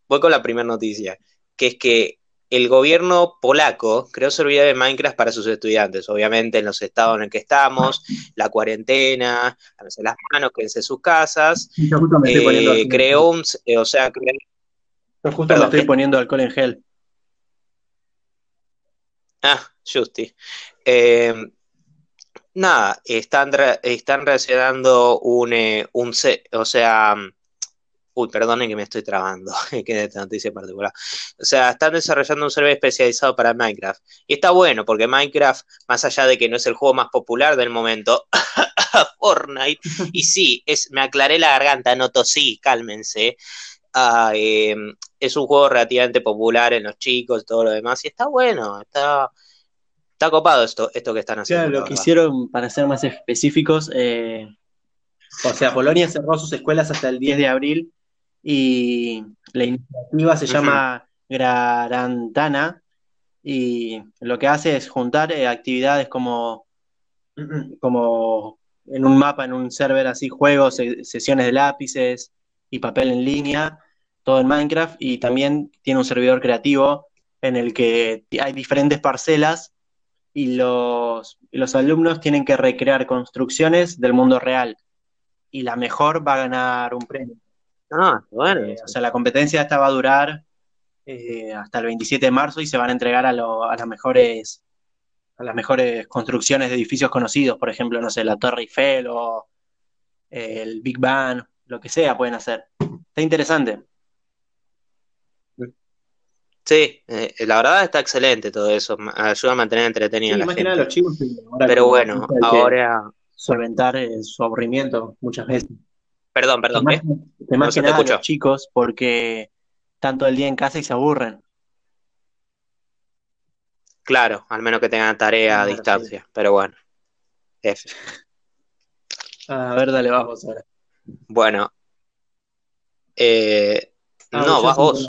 voy con la primera noticia, que es que el gobierno polaco creó servidores de Minecraft para sus estudiantes. Obviamente, en los estados en el que estamos, la cuarentena, lávense las manos, quédense en sus casas. yo justo me estoy poniendo Eh, creó un, eh, o sea, creó Yo justo Perdón, me estoy ¿qué? poniendo alcohol en gel. Ah, Justi. Eh, nada, están, re- están reaccionando un, eh, un o sea, uy, perdonen que me estoy trabando, que de esta noticia en particular. O sea, están desarrollando un server especializado para Minecraft. Y está bueno, porque Minecraft, más allá de que no es el juego más popular del momento, Fortnite, y sí, es, me aclaré la garganta, no tosí, cálmense. Ah, eh, es un juego relativamente popular en los chicos y todo lo demás, y está bueno, está, está copado esto, esto que están haciendo. Claro, la lo que hicieron, para ser más específicos, eh, o sea, Polonia cerró sus escuelas hasta el 10 de abril y la iniciativa se llama Grarantana y lo que hace es juntar eh, actividades como, como en un mapa, en un server así, juegos, se- sesiones de lápices, y papel en línea, todo en Minecraft, y también tiene un servidor creativo en el que hay diferentes parcelas y los, los alumnos tienen que recrear construcciones del mundo real. Y la mejor va a ganar un premio. Ah, bueno. Eh, o sea, la competencia esta va a durar eh, hasta el 27 de marzo y se van a entregar a, a las mejores a las mejores construcciones de edificios conocidos, por ejemplo, no sé, la Torre Eiffel o el Big Bang, lo que sea pueden hacer. Está interesante. Sí, eh, la verdad está excelente todo eso, ayuda a mantener entretenida la gente. los chicos, pero bueno, ahora solventar eh, su aburrimiento muchas veces. Perdón, perdón. ¿qué? más que nada los chicos porque tanto el día en casa y se aburren. Claro, al menos que tengan tarea a distancia, pero bueno. A ver, dale, vamos ahora. Bueno. Eh, ah, no, vas vos.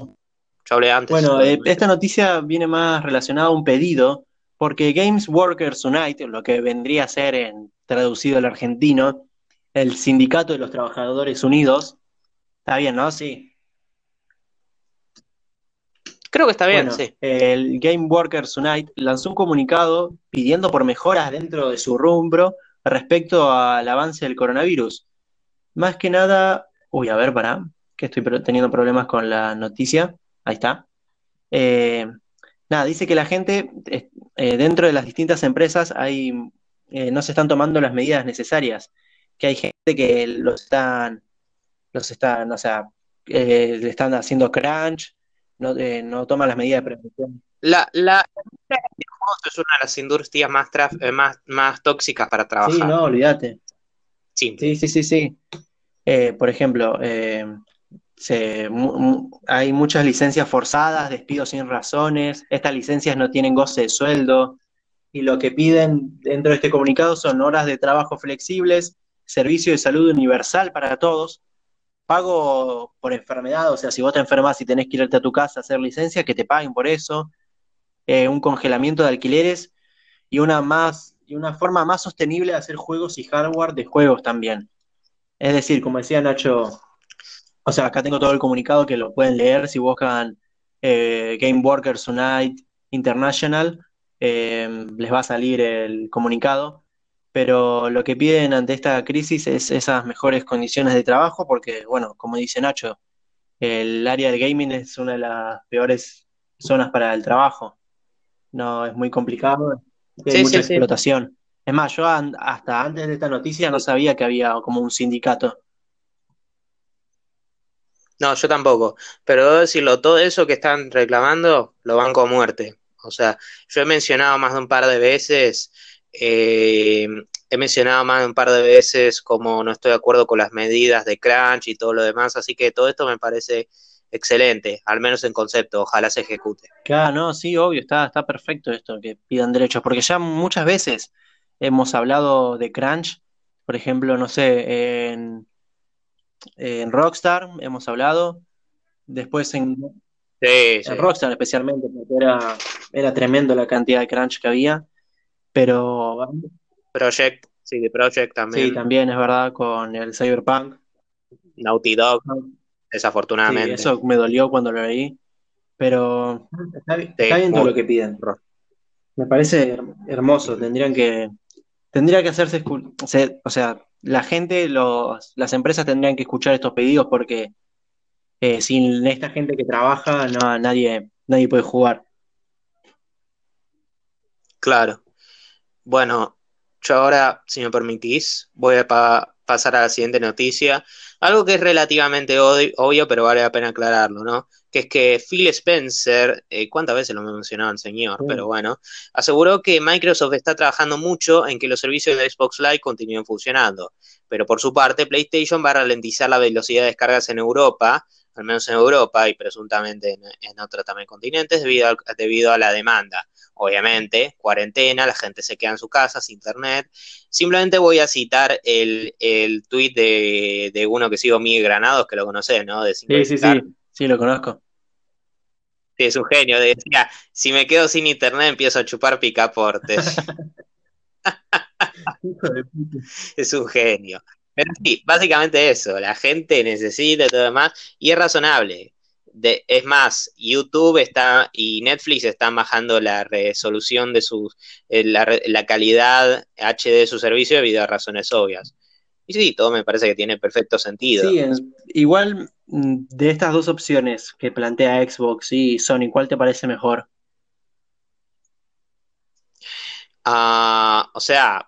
Yo hablé antes. Bueno, eh, esta noticia viene más relacionada a un pedido, porque Games Workers Unite, lo que vendría a ser en traducido al argentino, el Sindicato de los Trabajadores Unidos, está bien, ¿no? Sí. Creo que está bien, sí. El Game Workers Unite lanzó un comunicado pidiendo por mejoras dentro de su rubro respecto al avance del coronavirus. Más que nada, uy, a ver, para, que estoy teniendo problemas con la noticia. Ahí está. Eh, nada, dice que la gente eh, dentro de las distintas empresas hay, eh, no se están tomando las medidas necesarias, que hay gente que los están, los están, o sea, le están haciendo crunch, no, no toman las medidas de prevención. La, la, es una de las industrias más, más, más tóxicas para trabajar. Sí, no, olvídate. Sí, sí, sí, sí. por ejemplo, hay muchas licencias forzadas, despidos sin razones, estas licencias no tienen goce de sueldo y lo que piden dentro de este comunicado son horas de trabajo flexibles, servicio de salud universal para todos, pago por enfermedad, o sea, si vos te enfermas y tenés que irte a tu casa a hacer licencia, que te paguen por eso, eh, un congelamiento de alquileres y una, más, y una forma más sostenible de hacer juegos y hardware de juegos también. Es decir, como decía Nacho o sea, acá tengo todo el comunicado que lo pueden leer si buscan eh, Game Workers Unite International, eh, les va a salir el comunicado. Pero lo que piden ante esta crisis es esas mejores condiciones de trabajo, porque, bueno, como dice Nacho, el área del gaming es una de las peores zonas para el trabajo. No, es muy complicado, hay mucha explotación. Es más, yo hasta antes de esta noticia no sabía que había como un sindicato. No, yo tampoco. Pero debo decirlo, todo eso que están reclamando lo van con muerte. O sea, yo he mencionado más de un par de veces, eh, he mencionado más de un par de veces como no estoy de acuerdo con las medidas de crunch y todo lo demás, así que todo esto me parece excelente, al menos en concepto, ojalá se ejecute. Claro, no, sí, obvio, está, está perfecto esto, que pidan derechos, porque ya muchas veces hemos hablado de crunch, por ejemplo, no sé, en en Rockstar hemos hablado, después en, Rockstar especialmente, porque era, era tremendo la cantidad de crunch que había, pero... Project, sí, de Project también. Sí, también es verdad, con el Cyberpunk. Naughty Dog, desafortunadamente. eso me dolió cuando lo leí, pero está, bien todo lo que piden. Me parece hermoso, tendrían que... Tendría que hacerse, o sea, la gente, los, las empresas tendrían que escuchar estos pedidos porque eh, sin esta gente que trabaja, no, nadie, nadie puede jugar. Claro. Bueno, yo ahora, si me permitís, voy a pasar a la siguiente noticia. Algo que es relativamente obvio, pero vale la pena aclararlo, ¿no? Que es que Phil Spencer, eh, ¿cuántas veces lo ha mencionado el señor? Pero bueno, aseguró que Microsoft está trabajando mucho en que los servicios de Xbox Live continúen funcionando. Pero por su parte, PlayStation va a ralentizar la velocidad de descargas en Europa, al menos en Europa y presuntamente en, otros también continentes, debido debido a la demanda. Obviamente, cuarentena, la gente se queda en su casa, sin internet. Simplemente voy a citar el, el tuit de, uno que sigo, Miguel Granados, que lo conoces, ¿no? sí, sí, sí, sí, lo conozco. Sí, es un genio. Decía, si me quedo sin internet empiezo a chupar picaportes. es un genio. Pero sí, básicamente eso, la gente necesita y todo demás, y es razonable. De, es más, YouTube está y Netflix están bajando la resolución de sus, eh, la, calidad HD de su servicio debido a razones obvias. Y sí, todo me parece que tiene perfecto sentido. Sí, igual mm, de estas dos opciones que plantea Xbox y Sony, ¿cuál te parece mejor? Ah, o sea,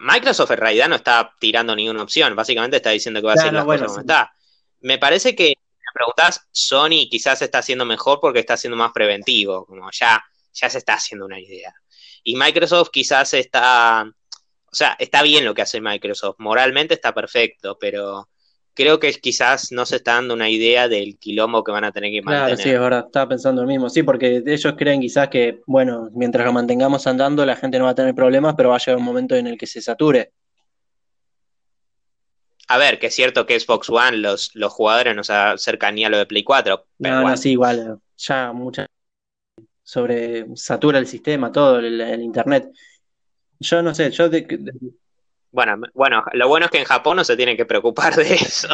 Microsoft en realidad no está tirando ninguna opción, básicamente está diciendo que va a ser las cosas como está. Me parece que, me preguntas, Sony quizás está haciendo mejor porque está siendo más preventivo, como ya, ya se está haciendo una idea. Y Microsoft quizás está, o sea, está bien lo que hace Microsoft, moralmente está perfecto, pero creo que quizás no se está dando una idea del quilombo que van a tener que mantener. Claro, sí, ahora estaba pensando lo mismo. Sí, porque ellos creen quizás que, bueno, mientras lo mantengamos andando, la gente no va a tener problemas, pero va a llegar un momento en el que se sature. A ver, que es cierto que Xbox One, los, los jugadores no se acercan ni a lo de Play 4. no, no, sí, igual. Ya mucha sobre satura el sistema, todo, el, internet. Yo no sé, yo de, bueno, bueno, lo bueno es que en Japón no se tienen que preocupar de eso.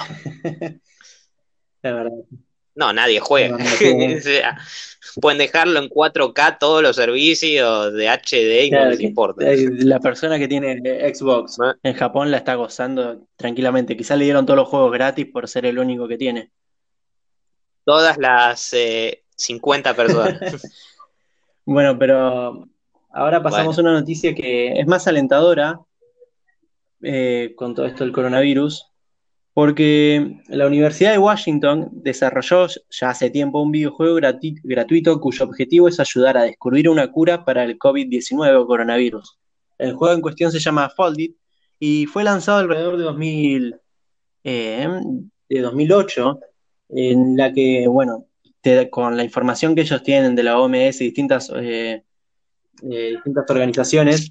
No, nadie juega. pueden dejarlo en 4K todos los servicios de HD y no les importa. La persona que tiene Xbox en Japón la está gozando tranquilamente. Quizás le dieron todos los juegos gratis por ser el único que tiene. Todas las 50 eh, personas. bueno, pero ahora pasamos a una noticia que es más alentadora eh, con todo esto del coronavirus, porque la Universidad de Washington desarrolló ya hace tiempo un videojuego gratuito cuyo objetivo es ayudar a descubrir una cura para el COVID-19 o coronavirus. El juego en cuestión se llama Foldit y fue lanzado alrededor de, 2000, eh, 2008, en la que, bueno, con la información que ellos tienen de la OMS y distintas, eh, distintas organizaciones,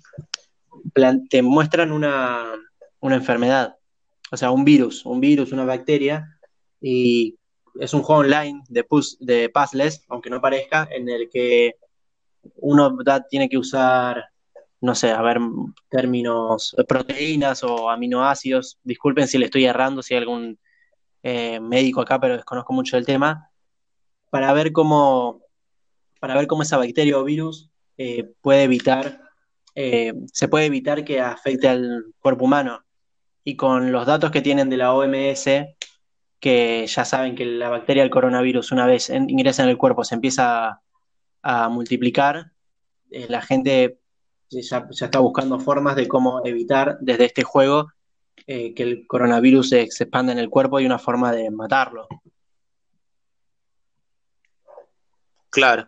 te muestran una, enfermedad, o sea, un virus, un virus, una bacteria, y es un juego online de, de puzzles, aunque no parezca, en el que uno tiene que usar, no sé, a ver, términos, proteínas o aminoácidos. Disculpen si le estoy errando, si hay algún eh, médico acá, pero desconozco mucho el tema, para ver cómo, para ver cómo esa bacteria o virus eh, puede evitar eh, se puede evitar que afecte al cuerpo humano. Y con los datos que tienen de la OMS, que ya saben que la bacteria del coronavirus una vez ingresa en el cuerpo se empieza a, multiplicar, eh, la gente ya, está buscando formas de cómo evitar desde este juego eh, que el coronavirus se, se expanda en el cuerpo y una forma de matarlo. Claro.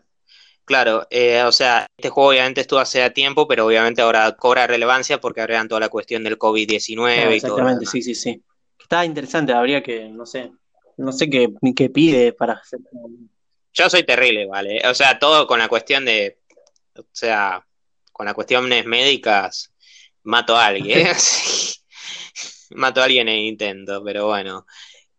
Claro, eh, o sea, este juego obviamente estuvo hace tiempo, pero obviamente ahora cobra relevancia porque agregan toda la cuestión del COVID-19 y todo. Exactamente, sí, sí, sí. Está interesante, habría que, no sé, no sé qué, qué pide para hacer. Yo soy terrible, ¿vale? O sea, todo con la cuestión de, o sea, con las cuestiones médicas, mato a alguien. mato a alguien en intento, pero bueno.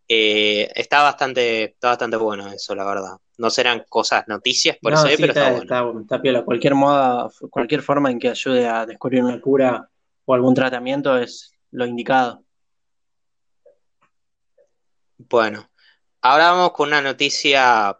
Eh, está bastante, está bastante bueno eso, la verdad no serán cosas noticias por eso, pero está, bueno. Está, piola. Cualquier moda, cualquier forma en que ayude a descubrir una cura o algún tratamiento es lo indicado. Bueno, ahora vamos con una noticia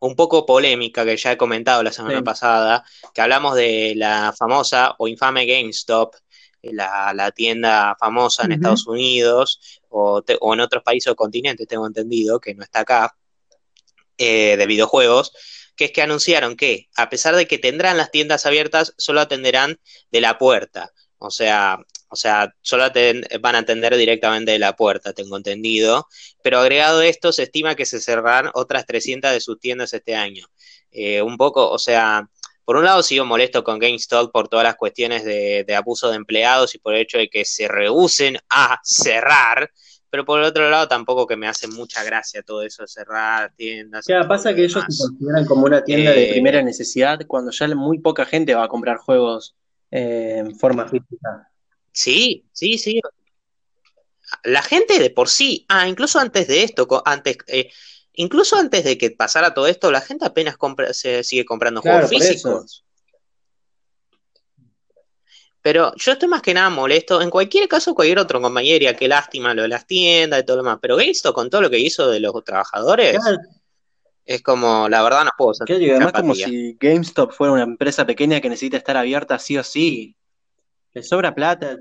un poco polémica que ya he comentado la semana pasada, que hablamos de la famosa o infame GameStop, la, tienda famosa en Estados Unidos o, en otros países o continentes, tengo entendido, que no está acá, eh, de videojuegos, que es que anunciaron que, a pesar de que tendrán las tiendas abiertas, solo atenderán de la puerta. O sea, o sea, solo van a atender directamente de la puerta, tengo entendido. Pero agregado esto, se estima que se cerrarán otras 300 de sus tiendas este año. Eh, un poco, o sea, por un lado sigo molesto con GameStop por todas las cuestiones de, de, abuso de empleados y por el hecho de que se rehúsen a cerrar, pero por el otro lado tampoco que me hace mucha gracia todo eso cerrar tiendas. Ya, pasa que ellos se consideran como una tienda de eh, primera necesidad cuando ya muy poca gente va a comprar juegos eh, en forma física. Sí, sí, sí. La gente de por sí, ah, incluso antes de esto, antes, eh, incluso antes de que pasara todo esto, la gente apenas compra, se sigue comprando juegos físicos. Pero yo estoy más que nada molesto. En cualquier caso, cualquier otro compañero, qué lástima lo de las tiendas y todo lo demás. Pero esto con todo lo que hizo de los trabajadores, es como, la verdad, no puedo sentir. Claro, además, como si GameStop fuera una empresa pequeña que necesita estar abierta sí o sí. Le sobra plata.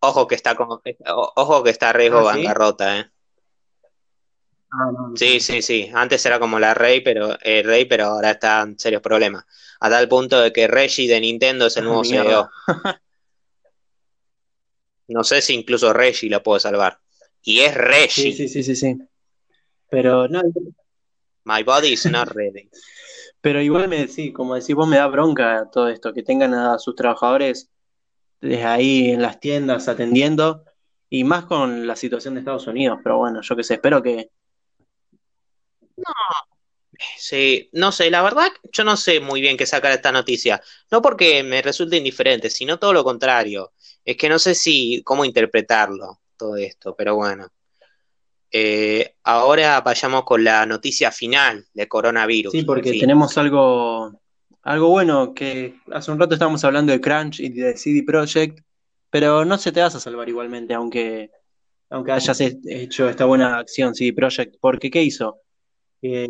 Ojo que está como, ojo que está a riesgo ¿Ah, bancarrota, eh. Ah, sí, sí, sí. Antes era como la Rey, pero el Rey, pero ahora está en serios problemas. A tal punto de que Reggie de Nintendo es el ah, nuevo CEO. no sé si incluso Reggie lo puede salvar. Y es Reggie. Sí, sí, sí, sí, sí. Pero no. My body is not ready. Pero igual me sí, como decís vos, me da bronca todo esto, que tengan a sus trabajadores desde ahí en las tiendas atendiendo, y más con la situación de Estados Unidos, pero bueno, yo qué sé, espero que, no, sí, no sé, la verdad, yo no sé muy bien qué sacar esta noticia. No porque me resulte indiferente, sino todo lo contrario. Es que no sé si cómo interpretarlo todo esto, pero bueno. Eh, ahora vayamos con la noticia final de coronavirus. Sí, porque tenemos algo, algo bueno que hace un rato estábamos hablando de Crunch y de CD Projekt, pero no se te vas a salvar igualmente, aunque, aunque hayas hecho esta buena acción CD Projekt, porque ¿qué hizo? Eh,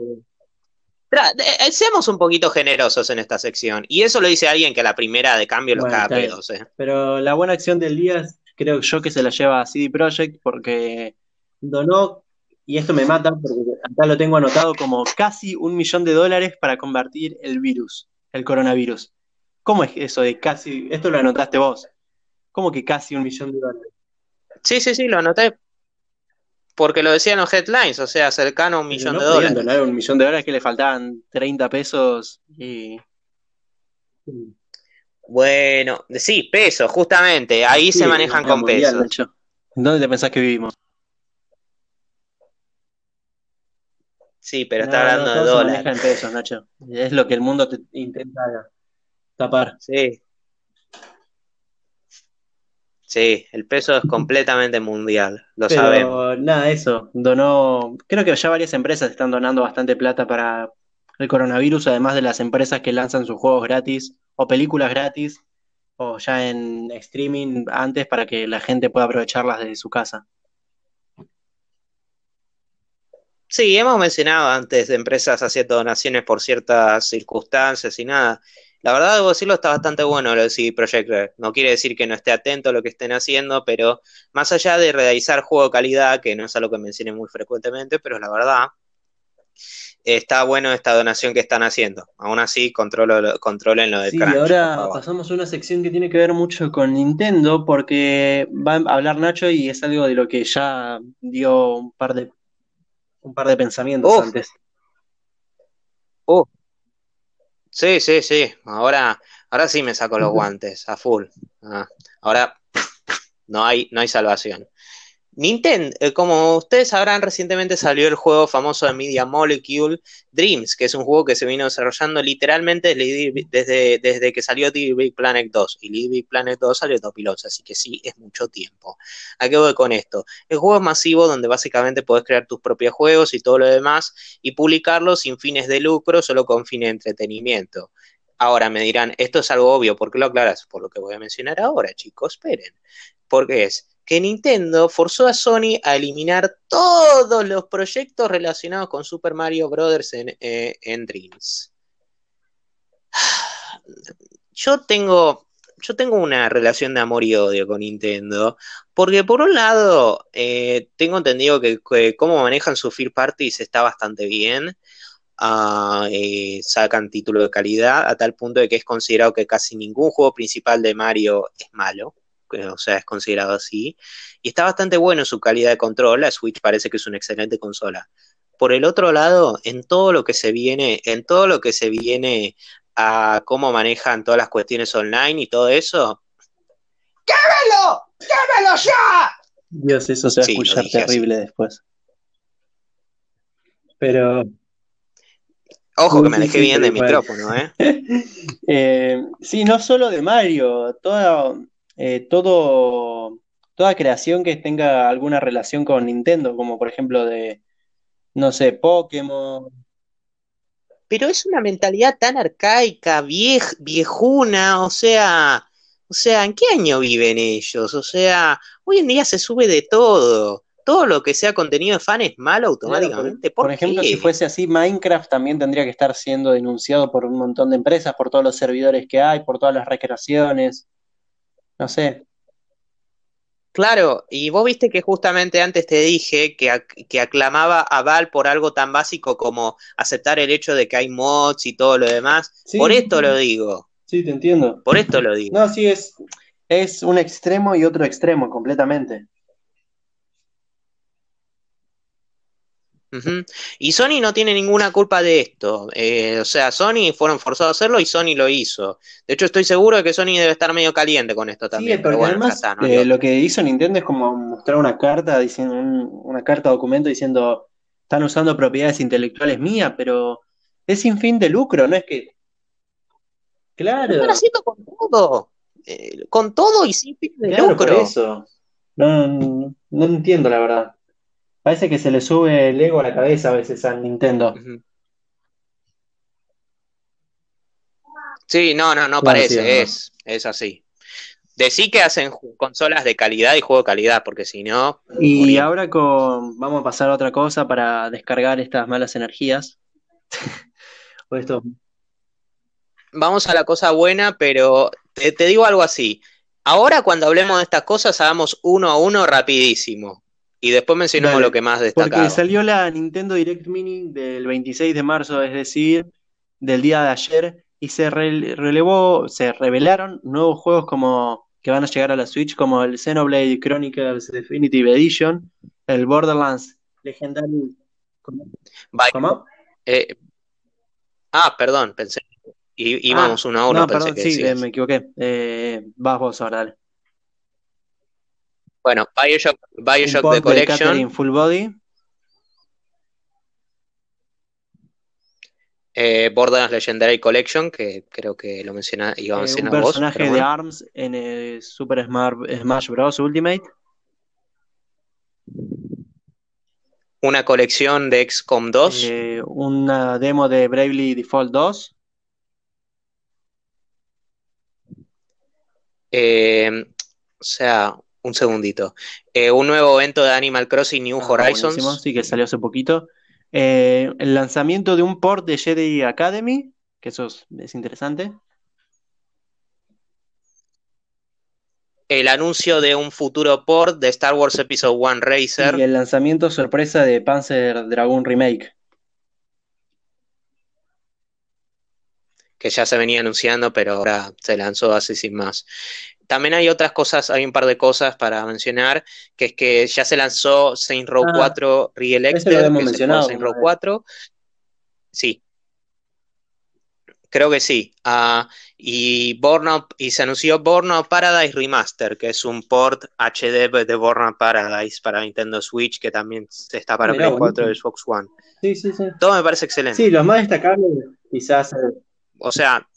eh, seamos un poquito generosos en esta sección. Y eso lo dice alguien que a la primera de cambio lo caga pedos. Eh. Pero la buena acción del día creo yo que se la lleva a CD Projekt porque donó, y esto me mata porque acá lo tengo anotado como casi un millón de dólares para convertir el virus, el coronavirus. ¿Cómo es eso de casi? Esto lo anotaste vos. ¿Cómo que casi un millón de dólares? Sí, sí, sí, lo anoté. Porque lo decían los headlines, o sea, cercano a un millón de dólares. un millón de dólares que le faltaban 30 pesos y. Bueno, sí, pesos, justamente. Ahí se manejan con pesos. ¿Dónde te pensás que vivimos? Sí, pero está hablando de dólares. Pesos, Nacho. Es lo que el mundo te intenta tapar. Sí. Sí, el peso es completamente mundial, lo Pero, sabemos. Nada, eso, donó, creo que ya varias empresas están donando bastante plata para el coronavirus, además de las empresas que lanzan sus juegos gratis o películas gratis o ya en streaming antes para que la gente pueda aprovecharlas desde su casa. Sí, hemos mencionado antes de empresas haciendo donaciones por ciertas circunstancias y nada. La verdad, debo decirlo, está bastante bueno lo de CD Projekt Red. No quiere decir que no esté atento a lo que estén haciendo, pero más allá de realizar juego de calidad, que no es algo que mencioné muy frecuentemente, pero la verdad, está bueno esta donación que están haciendo. Aún así, controlo, controlen lo de Sí, ahora pasamos a una sección que tiene que ver mucho con Nintendo, porque va a hablar Nacho y es algo de lo que ya dio un par de, un par de pensamientos antes. Oh, Sí, sí, sí. Ahora, ahora sí me saco los guantes a full. Ah, ahora no hay, no hay salvación. Nintendo, eh, como ustedes sabrán, recientemente salió el juego famoso de Media Molecule Dreams, que es un juego que se vino desarrollando literalmente desde, que salió Little Big Planet 2. Y Little Big Planet 2 salió en 2011, así que sí, es mucho tiempo. ¿A qué voy con esto? El juego es masivo donde básicamente puedes crear tus propios juegos y todo lo demás y publicarlos sin fines de lucro, solo con fines de entretenimiento. Ahora me dirán, esto es algo obvio, ¿por qué lo aclaras? Por lo que voy a mencionar ahora, chicos, esperen. Porque es que Nintendo forzó a Sony a eliminar todos los proyectos relacionados con Super Mario Bros. en, eh, Dreams. Yo tengo, yo tengo una relación de amor y odio con Nintendo, porque por un lado eh, tengo entendido que, cómo manejan su Fear Parties está bastante bien. Ah, eh, sacan título de calidad a tal punto de que es considerado que casi ningún juego principal de Mario es malo o sea, es considerado así. Y está bastante bueno su calidad de control. La Switch parece que es una excelente consola. Por el otro lado, en todo lo que se viene, en todo lo que se viene a cómo manejan todas las cuestiones online y todo eso. ¡Quémelo! ¡Quémelo ya! Dios, eso se va a escuchar terrible después. Pero. Ojo que me alejé bien del micrófono, ¿eh? ¿eh? Sí, no solo de Mario, toda, eh, todo, toda creación que tenga alguna relación con Nintendo, como por ejemplo de, no sé, Pokémon. Pero es una mentalidad tan arcaica, viejuna, o sea, O sea, ¿en qué año viven ellos? O sea, hoy en día se sube de todo. Todo lo que sea contenido de fan es malo automáticamente. por, ejemplo, si fuese así, Minecraft también tendría que estar siendo denunciado por un montón de empresas, por todos los servidores que hay, por todas las recreaciones. No sé. Claro, y vos viste que justamente antes te dije que, que, aclamaba a Val por algo tan básico como aceptar el hecho de que hay mods y todo lo demás. por esto lo digo. Sí, te entiendo. Por esto lo digo. No, sí, es, es un extremo y otro extremo completamente. Y Sony no tiene ninguna culpa de esto. Eh, o sea, Sony fueron forzados a hacerlo y Sony lo hizo. De hecho, estoy seguro de que Sony debe estar medio caliente con esto también. Sí, pero, además eh, lo que hizo Nintendo es como mostrar una carta, diciendo una carta documento diciendo están usando propiedades intelectuales mías, pero es sin fin de lucro, no es que. Claro. están haciendo con todo. Eh, con todo y sin fin de lucro. Por eso. no, no entiendo la verdad. Parece que se le sube el ego a la cabeza a veces al Nintendo. Sí, no, no, no parece, es, es así. Decí que hacen consolas de calidad y juego de calidad, porque si no. Y ahora con, vamos a pasar a otra cosa para descargar estas malas energías. o esto. Vamos a la cosa buena, pero te, te digo algo así. Ahora cuando hablemos de estas cosas, hagamos uno a uno rapidísimo. Y después mencionamos lo que más destacado. Porque salió la Nintendo Direct Mini del 26 de marzo, es decir, del día de ayer, y se relevó, se revelaron nuevos juegos como que van a llegar a la Switch, como el Xenoblade Chronicles Definitive Edition, el Borderlands Legendary. ¿Cómo? Eh, ah, perdón, pensé. Y, íbamos ah, uno a uno. No, perdón, sí, me equivoqué. Eh, vas vos ahora, dale. Bueno, Bioshock, Bioshock The Collection. Full Body. Eh, Borderlands Legendary Collection, que creo que lo menciona, iba a eh, mencionar un personaje de ARMS en el Super Smash Bros. Ultimate. Una colección de XCOM 2. Eh, una demo de Bravely Default 2. o sea, un segundito. Eh, un nuevo evento de Animal Crossing New ah, Horizons. sí, que salió hace poquito. Eh, el lanzamiento de un port de Jedi Academy, que eso es, interesante. El anuncio de un futuro port de Star Wars Episode 1 Racer. Y el lanzamiento sorpresa de Panzer Dragon Remake. Que ya se venía anunciando, pero ahora se lanzó así sin más. También hay otras cosas, hay un par de cosas para mencionar, que es que ya se lanzó Saint Row 4 Re-Elected, que Saint Row 4. Sí. Creo que sí. Ah, y, Burnout, y se anunció Burnout Paradise Remaster, que es un port HD de Burnout Paradise para Nintendo Switch, que también está para Play 4 y Xbox One. Sí, sí, sí. Todo me parece excelente. Sí, los más destacables quizás... O sea,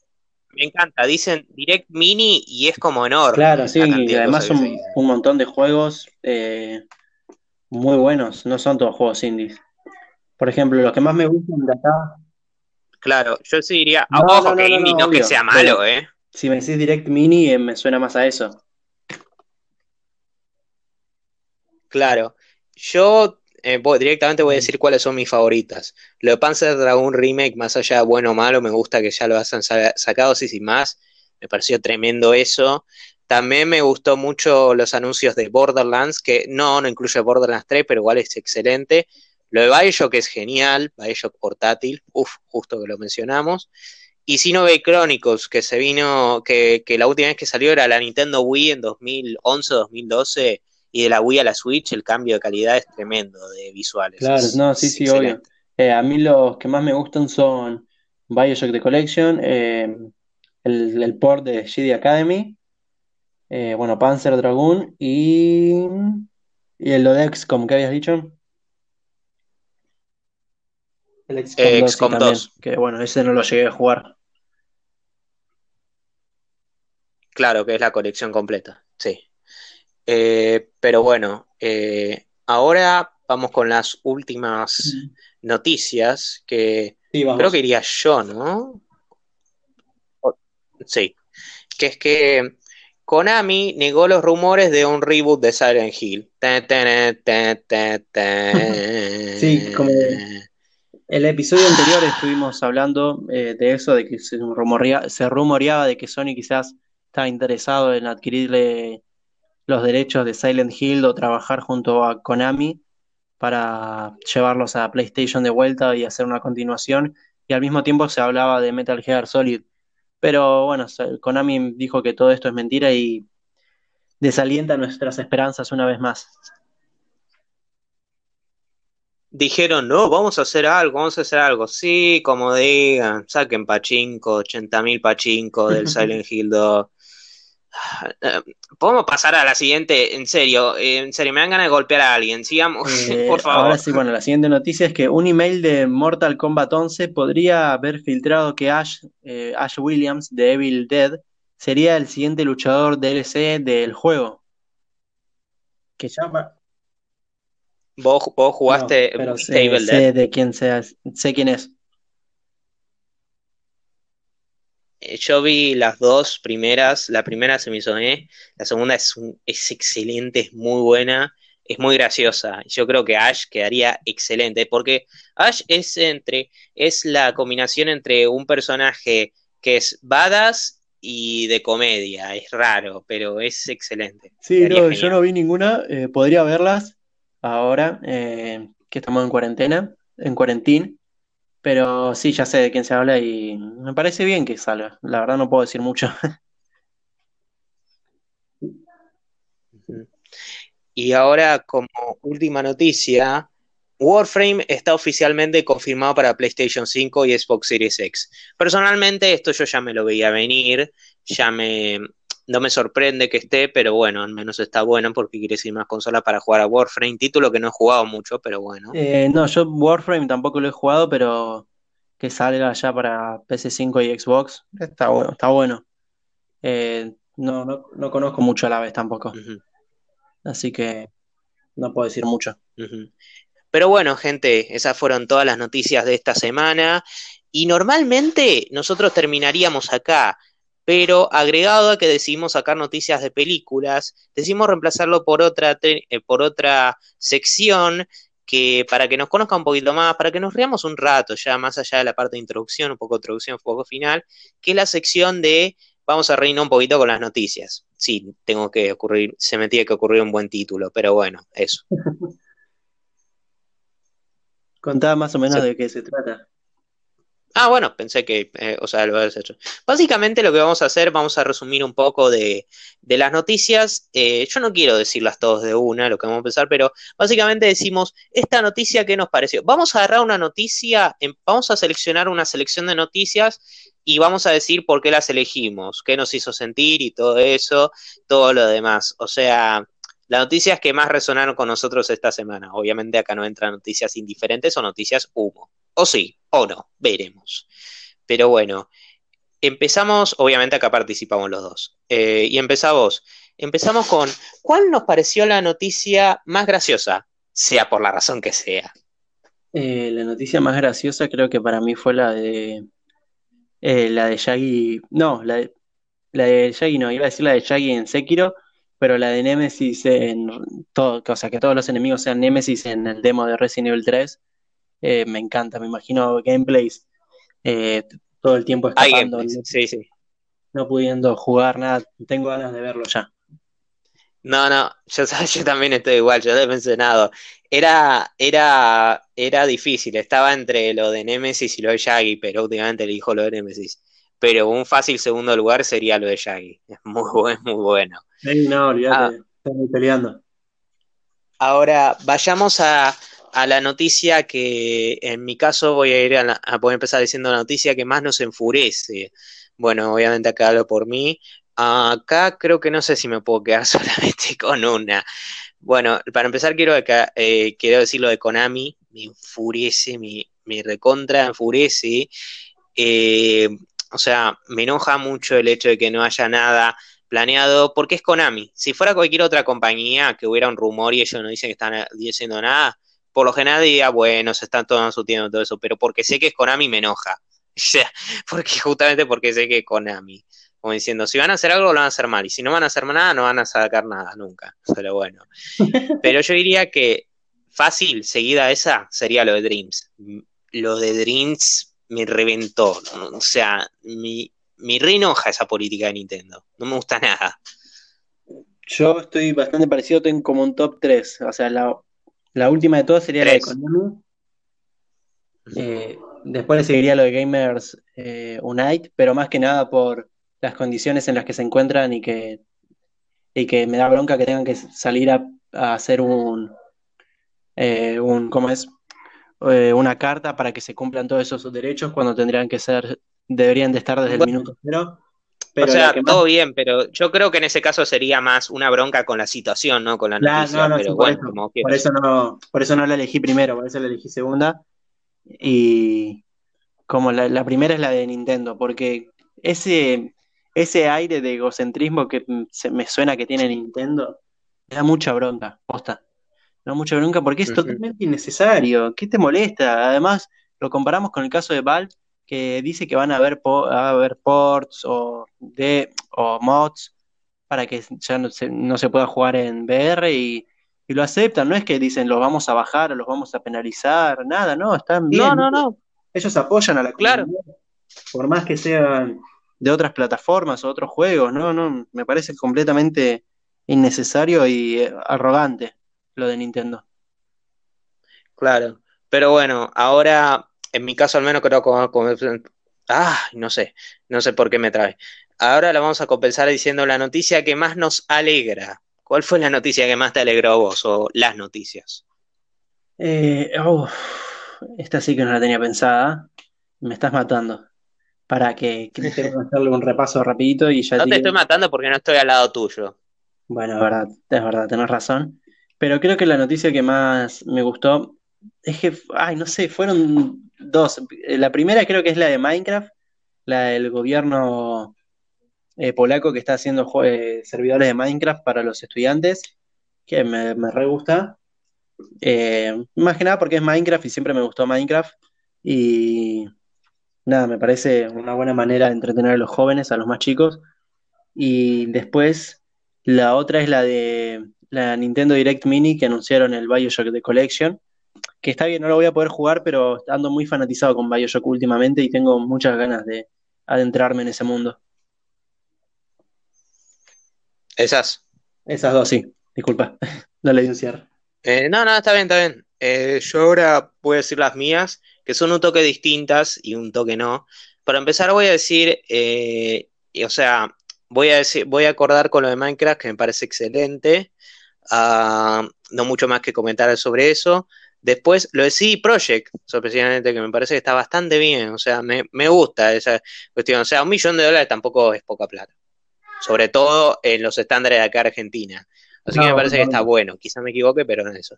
me encanta, dicen Direct Mini y es como enorme. Claro, sí, y además son un montón de juegos eh, muy buenos, no son todos juegos indies. Por ejemplo, los que más me gustan de acá. Claro, yo sí diría, ojo que indie no, que sea malo, ¿eh? Si me decís Direct Mini, eh, me suena más a eso. Claro, yo eh, directamente voy a decir cuáles son mis favoritas. Lo de Panzer Dragon Remake, más allá de bueno o malo, me gusta que ya lo hayan sacado así sin más. Me pareció tremendo eso. También me gustó mucho los anuncios de Borderlands, que no, no incluye Borderlands 3, pero igual es excelente. Lo de Bioshock es genial, Bioshock portátil, uff, justo que lo mencionamos. Y Xenoblade Chronicles, que se vino, que, que la última vez que salió era la Nintendo Wii en 2011-2012 y de la Wii a la Switch el cambio de calidad es tremendo de visuales. Claro, no, sí, sí, obvio. Eh, a mí los que más me gustan son Bioshock The Collection, eh, el, port de Jedi Academy, eh, bueno, Panzer Dragoon y, y el Odex, como que habías dicho. El XCOM, 2, que bueno, ese no lo llegué a jugar. Claro, que es la colección completa, sí. Eh, pero bueno, eh, ahora vamos con las últimas noticias que creo que iría yo, ¿no? Sí, que es que Konami negó los rumores de un reboot de Silent Hill. sí, como el episodio anterior estuvimos hablando eh, de eso, de que se, se rumoreaba de que Sony quizás estaba interesado en adquirirle los derechos de Silent Hill o trabajar junto a Konami para llevarlos a PlayStation de vuelta y hacer una continuación. Y al mismo tiempo se hablaba de Metal Gear Solid. Pero bueno, Konami dijo que todo esto es mentira y desalienta nuestras esperanzas una vez más. Dijeron, no, vamos a hacer algo, vamos a hacer algo. Sí, como digan, saquen pachinko, 80.000 pachinko del Silent Hill 2. Podemos pasar a la siguiente, en serio, en serio, me dan ganas de golpear a alguien, sigamos, eh, por favor. Ahora sí, bueno, la siguiente noticia es que un email de Mortal Kombat 11 podría haber filtrado que Ash, eh, Ash Williams de Evil Dead sería el siguiente luchador DLC del juego. Que ya ¿Vos, jugaste Evil Dead? De quién seas, sé quién es. Eh, yo vi las dos primeras, la primera se me hizo eh, la segunda es, es excelente, es muy buena, es muy graciosa. Yo creo que Ash quedaría excelente, porque Ash es entre, es la combinación entre un personaje que es badass y de comedia, es raro, pero es excelente. Sí, yo no vi ninguna, eh, podría verlas ahora que estamos en cuarentena, en cuarentín, pero sí, ya sé de quién se habla y me parece bien que salga. La verdad no puedo decir mucho. Y ahora, como última noticia, Warframe está oficialmente confirmado para PlayStation 5 y Xbox Series X. Personalmente, esto yo ya me lo veía venir, ya me, no me sorprende que esté, pero bueno, al menos está bueno porque quiere decir más consola para jugar a Warframe, título que no he jugado mucho, pero bueno. Eh, no, yo Warframe tampoco lo he jugado, pero que salga ya para PS5 y Xbox, está bueno, está bueno. Eh, no, no, conozco mucho a la vez tampoco. Así que no puedo decir mucho. Pero bueno, gente, esas fueron todas las noticias de esta semana. Y normalmente nosotros terminaríamos acá pero agregado a que decidimos sacar noticias de películas, decidimos reemplazarlo por otra, eh, por otra sección que para que nos conozca un poquito más, para que nos riamos un rato, ya más allá de la parte de introducción, un poco de introducción, un poco final, que es la sección de vamos a reírnos un poquito con las noticias. Sí, tengo que ocurrir, se me tiene que ocurrir un buen título, pero bueno, eso. Contaba más o menos de qué se trata. Ah, bueno, pensé que, eh, o sea, lo habías hecho. Básicamente lo que vamos a hacer, vamos a resumir un poco de, las noticias. Eh, yo no quiero decirlas todas de una, lo que vamos a empezar, pero básicamente decimos, esta noticia, ¿qué nos pareció? Vamos a agarrar una noticia, vamos a seleccionar una selección de noticias y vamos a decir por qué las elegimos, qué nos hizo sentir y todo eso, todo lo demás. O sea, las noticias que más resonaron con nosotros esta semana. Obviamente acá no entran noticias indiferentes o noticias humo. O sí, o no, veremos. Pero bueno, empezamos, obviamente acá participamos los dos. Eh, y empezamos, empezamos con, ¿cuál nos pareció la noticia más graciosa? Sea por la razón que sea. Eh, la noticia más graciosa creo que para mí fue la de eh, la de Shaggy, no, la de, la de Shaggy no, iba a decir la de Shaggy en Sekiro, pero la de Nemesis en todo, o sea, que todos los enemigos sean Nemesis en el demo de Resident Evil 3, eh, me encanta, me imagino gameplays eh, todo el tiempo escapando, no pudiendo jugar nada, tengo ganas de verlo ya. No, no, yo, yo también estoy igual, yo no he mencionado. Era, era, era difícil, estaba entre lo de Nemesis y lo de Shaggy, pero últimamente elijo lo de Nemesis. Pero un fácil segundo lugar sería lo de Shaggy. Es muy, bueno, muy bueno. no, olvídate, ah. peleando. Ahora, vayamos a, a la noticia que en mi caso voy a ir a, poder empezar diciendo la noticia que más nos enfurece. Bueno, obviamente acá hablo por mí. Acá creo que no sé si me puedo quedar solamente con una. Bueno, para empezar quiero, eh, quiero decir lo de Konami, me enfurece, me, me recontra enfurece. Eh, o sea, me enoja mucho el hecho de que no haya nada planeado, porque es Konami. Si fuera cualquier otra compañía que hubiera un rumor y ellos no dicen que están diciendo nada, por lo general diría, bueno, se están tomando su tiempo todo eso, pero porque sé que es Konami me enoja. O sea, porque justamente porque sé que es Konami. Como diciendo, si van a hacer algo, lo van a hacer mal. Y si no van a hacer nada, no van a sacar nada nunca. Pero bueno. Pero yo diría que fácil, seguida esa, sería lo de Dreams. Lo de Dreams me reventó. O sea, mi, mi reinoja esa política de Nintendo. No me gusta nada. Yo estoy bastante parecido, tengo como un top 3. O sea, la, última de todas sería la de Konami. Eh, después le seguiría lo de Gamers eh, Unite, pero más que nada por las condiciones en las que se encuentran y que, y que me da bronca que tengan que salir a, hacer un, eh, un ¿cómo es? una carta para que se cumplan todos esos derechos cuando tendrían que ser, deberían de estar desde el minuto cero o sea, todo bien, pero yo creo que en ese caso sería más una bronca con la situación, ¿no? Con la noticia, pero bueno, por, eso, no, por eso no la elegí primero, por eso la elegí segunda. Y como la, primera es la de Nintendo, porque ese, ese aire de egocentrismo que se me suena que tiene Nintendo, me da mucha bronca, posta. Me da mucha bronca porque es totalmente innecesario. ¿Qué te molesta? Además, lo comparamos con el caso de Valve, que dice que van a haber, a haber ports o, de, o mods para que ya no se, no se pueda jugar en VR y, lo aceptan, no es que dicen los vamos a bajar o los vamos a penalizar, nada, no, están bien. No, no, no. Ellos apoyan a la claro. por más que sean de otras plataformas o otros juegos, no, no, me parece completamente innecesario y eh, arrogante lo de Nintendo. Claro, pero bueno, ahora en mi caso al menos creo que... Ah, no sé, no sé por qué me trae. Ahora la vamos a compensar diciendo la noticia que más nos alegra. ¿Cuál fue la noticia que más te alegró a vos o las noticias? Eh, esta sí que no la tenía pensada. Me estás matando. Para que, que hacerle un repaso rapidito y ya No te estoy matando porque no estoy al lado tuyo. Bueno, es verdad, es verdad, tenés razón. Pero creo que la noticia que más me gustó es que, ay, no sé, fueron dos. La primera creo que es la de Minecraft, la del gobierno eh, polaco que está haciendo eh, servidores de Minecraft para los estudiantes, que me, me re gusta. Eh, más que nada porque es Minecraft y siempre me gustó Minecraft. Y nada, me parece una buena manera de entretener a los jóvenes, a los más chicos. Y después, la otra es la de la Nintendo Direct Mini que anunciaron el Bioshock The Collection que está bien, no lo voy a poder jugar, pero ando muy fanatizado con Bioshock últimamente y tengo muchas ganas de adentrarme en ese mundo. Esas. Esas dos, sí. Disculpa, no le di un cierre. Eh, no, no, está bien, está bien. Eh, yo ahora voy a decir las mías, que son un toque distintas y un toque no. Para empezar voy a decir, eh, o sea, voy a decir, voy a acordar con lo de Minecraft, que me parece excelente. Ah, no mucho más que comentar sobre eso. Después, lo de CD Project, sorpresivamente, que me parece que está bastante bien. O sea, me, gusta esa cuestión. O sea, un millón de dólares tampoco es poca plata. Sobre todo en los estándares de acá Argentina. Así que me parece que está bueno. Quizá me equivoque, pero no eso.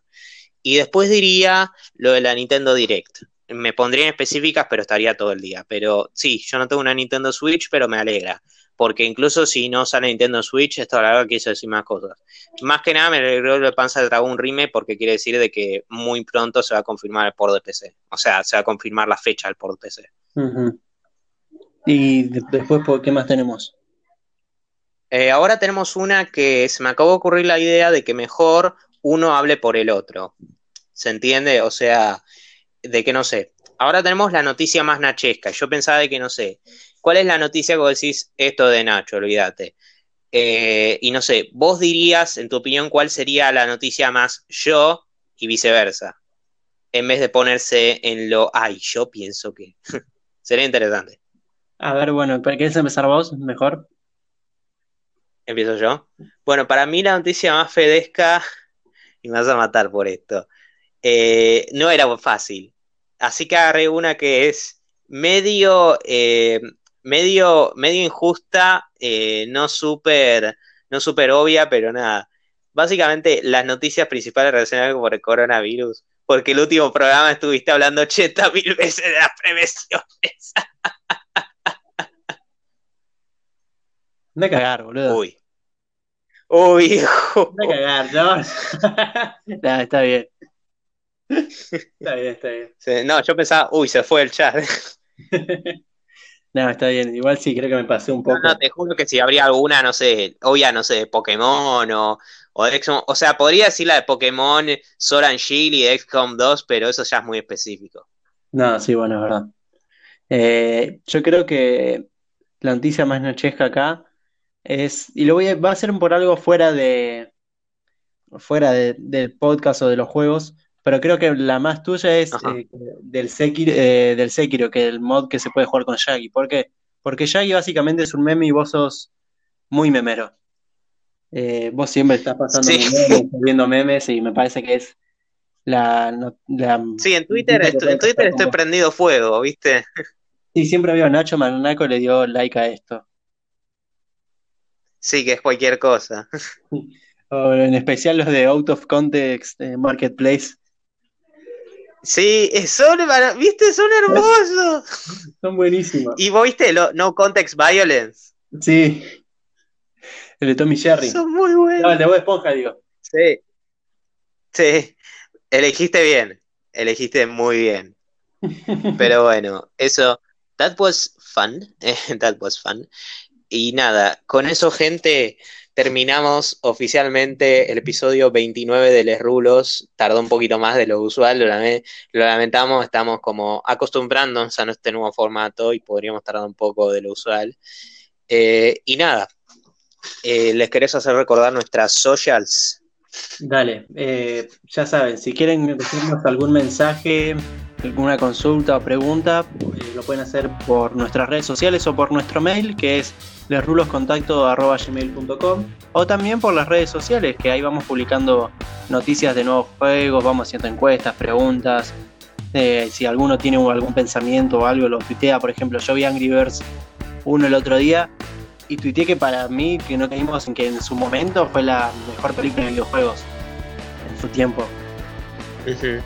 Y después diría lo de la Nintendo Direct. Me pondría en específicas, pero estaría todo el día. Pero sí, yo no tengo una Nintendo Switch, pero me alegra porque incluso si no sale Nintendo Switch, esto la verdad quiso decir más cosas. Más que nada me alegró de Panza de Dragón Rime porque quiere decir de que muy pronto se va a confirmar el port de PC. O sea, se va a confirmar la fecha del port de PC. Y después, ¿qué más tenemos? Eh, ahora tenemos una que se me acabó de ocurrir la idea de que mejor uno hable por el otro. ¿Se entiende? O sea, de que no sé. Ahora tenemos la noticia más nachesca. Yo pensaba de que no sé ¿Cuál es la noticia que vos decís esto de Nacho? Olvídate. Eh, y no sé, vos dirías, en tu opinión, cuál sería la noticia más yo y viceversa. En vez de ponerse en lo, ay, yo pienso que. Sería interesante. A ver, bueno, ¿quieres empezar vos mejor? ¿Empiezo yo? Bueno, para mí la noticia más fedesca, y me vas a matar por esto, eh, no era fácil. Así que agarré una que es medio eh, medio, medio injusta, eh, no súper no super obvia, pero nada. Básicamente, las noticias principales relacionadas con el coronavirus, porque el último programa estuviste hablando 80 mil veces de las prevenciones. De cagar, boludo. Uy. Uy, hijo. De cagar, ¿no? está bien. Está bien, está bien. no, yo pensaba, uy, se fue el chat. No, está bien. Igual sí, creo que me pasé un poco. No, te juro que si habría alguna, no sé, obvia, no sé, de Pokémon o, o de XCOM. O sea, podría decir la de Pokémon, Sora and Shield y XCOM 2, pero eso ya es muy específico. No, sí, bueno, es verdad. Eh, yo creo que la noticia más nochesca acá es, y lo voy a, va a ser por algo fuera de, fuera de- del podcast o de los juegos, pero creo que la más tuya es eh, del Sekiro, eh, del Sekiro, que el mod que se puede jugar con Shaggy. ¿Por qué? Porque Shaggy básicamente es un meme y vos sos muy memero. Eh, vos siempre estás pasando Sí. memes, viendo memes y me parece que es la, no- la Sí, en Twitter, en Twitter estoy prendido fuego, ¿viste? Sí, siempre veo a Nacho Manaco le dio like a esto. Sí, que es cualquier cosa. O en especial los de Out of Context eh, Marketplace. Sí, son, ¿viste? Son hermosos. Son buenísimos. ¿Y vos viste lo, No Context Violence? Sí. El de Tommy Jerry. Son muy No, buenos. el de Bob Esponja, digo. Sí, sí. Elegiste bien. Elegiste muy bien. Pero bueno, eso. That was fun. That was fun. Y nada, con eso, gente, terminamos oficialmente el episodio 29 de Les Rulos. Tardó un poquito más de lo usual, lo, lame- lo lamentamos, estamos como acostumbrándonos a este nuevo formato y podríamos tardar un poco de lo usual. Eh, y nada, eh, les querés hacer recordar nuestras socials. Dale, eh, ya saben, si quieren decirnos algún mensaje, alguna consulta o pregunta, eh, lo pueden hacer por nuestras redes sociales o por nuestro mail, que es lesruloscontacto.gmail.com o también por las redes sociales, que ahí vamos publicando noticias de nuevos juegos, vamos haciendo encuestas, preguntas. eh, si alguno tiene algún pensamiento o algo, lo tuitea. Por ejemplo, yo vi Angry Birds 1 el otro día y tuiteé que para mí, que no caímos en que en su momento fue la mejor película de videojuegos en su tiempo. Eh,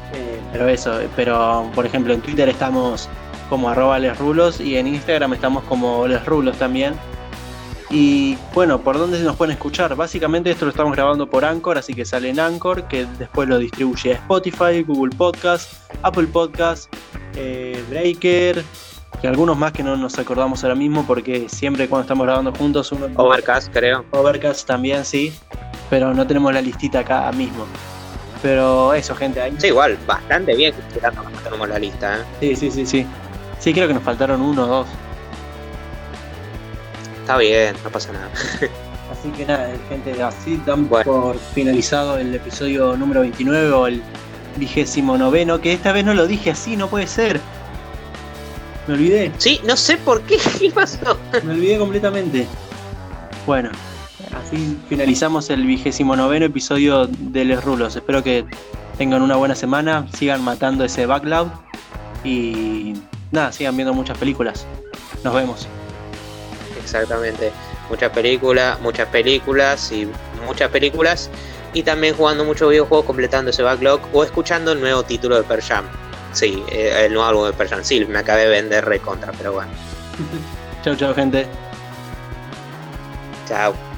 pero eso, pero por ejemplo en Twitter estamos como arroba lesrulos y en Instagram estamos como lesrulos también. Y bueno, ¿por dónde nos pueden escuchar? Básicamente esto lo estamos grabando por Anchor, así que sale en Anchor, que después lo distribuye a Spotify, Google Podcast, Apple Podcast, eh, Breaker, y algunos más que no nos acordamos ahora mismo porque siempre cuando estamos grabando juntos uno... Overcast, creo. Overcast también, sí, pero no tenemos la listita acá mismo. Pero eso, gente, ahí Sí, igual, bastante bien considerando que tenemos la lista, ¿eh? Sí, sí, sí, sí. Sí, creo que nos faltaron uno o dos. Está bien, no pasa nada. Así que nada, gente, así damos Bueno. por finalizado el episodio número 29 o el vigésimo noveno, que esta vez no lo dije así, no puede ser. Me olvidé, Sí, no sé por qué, ¿qué pasó? me olvidé completamente. Bueno, así finalizamos el vigésimo noveno episodio de Les Rulos. Espero que tengan una buena semana, sigan matando ese backlog y nada, sigan viendo muchas películas. Nos vemos. Exactamente. Muchas películas, muchas películas y muchas películas. Y también jugando muchos videojuegos, completando ese backlog o escuchando el nuevo título de Per Jam. Sí, eh, el nuevo álbum de Per Jam. Sí, me acabé de vender recontra, pero bueno. Chau, chau, gente. Chao.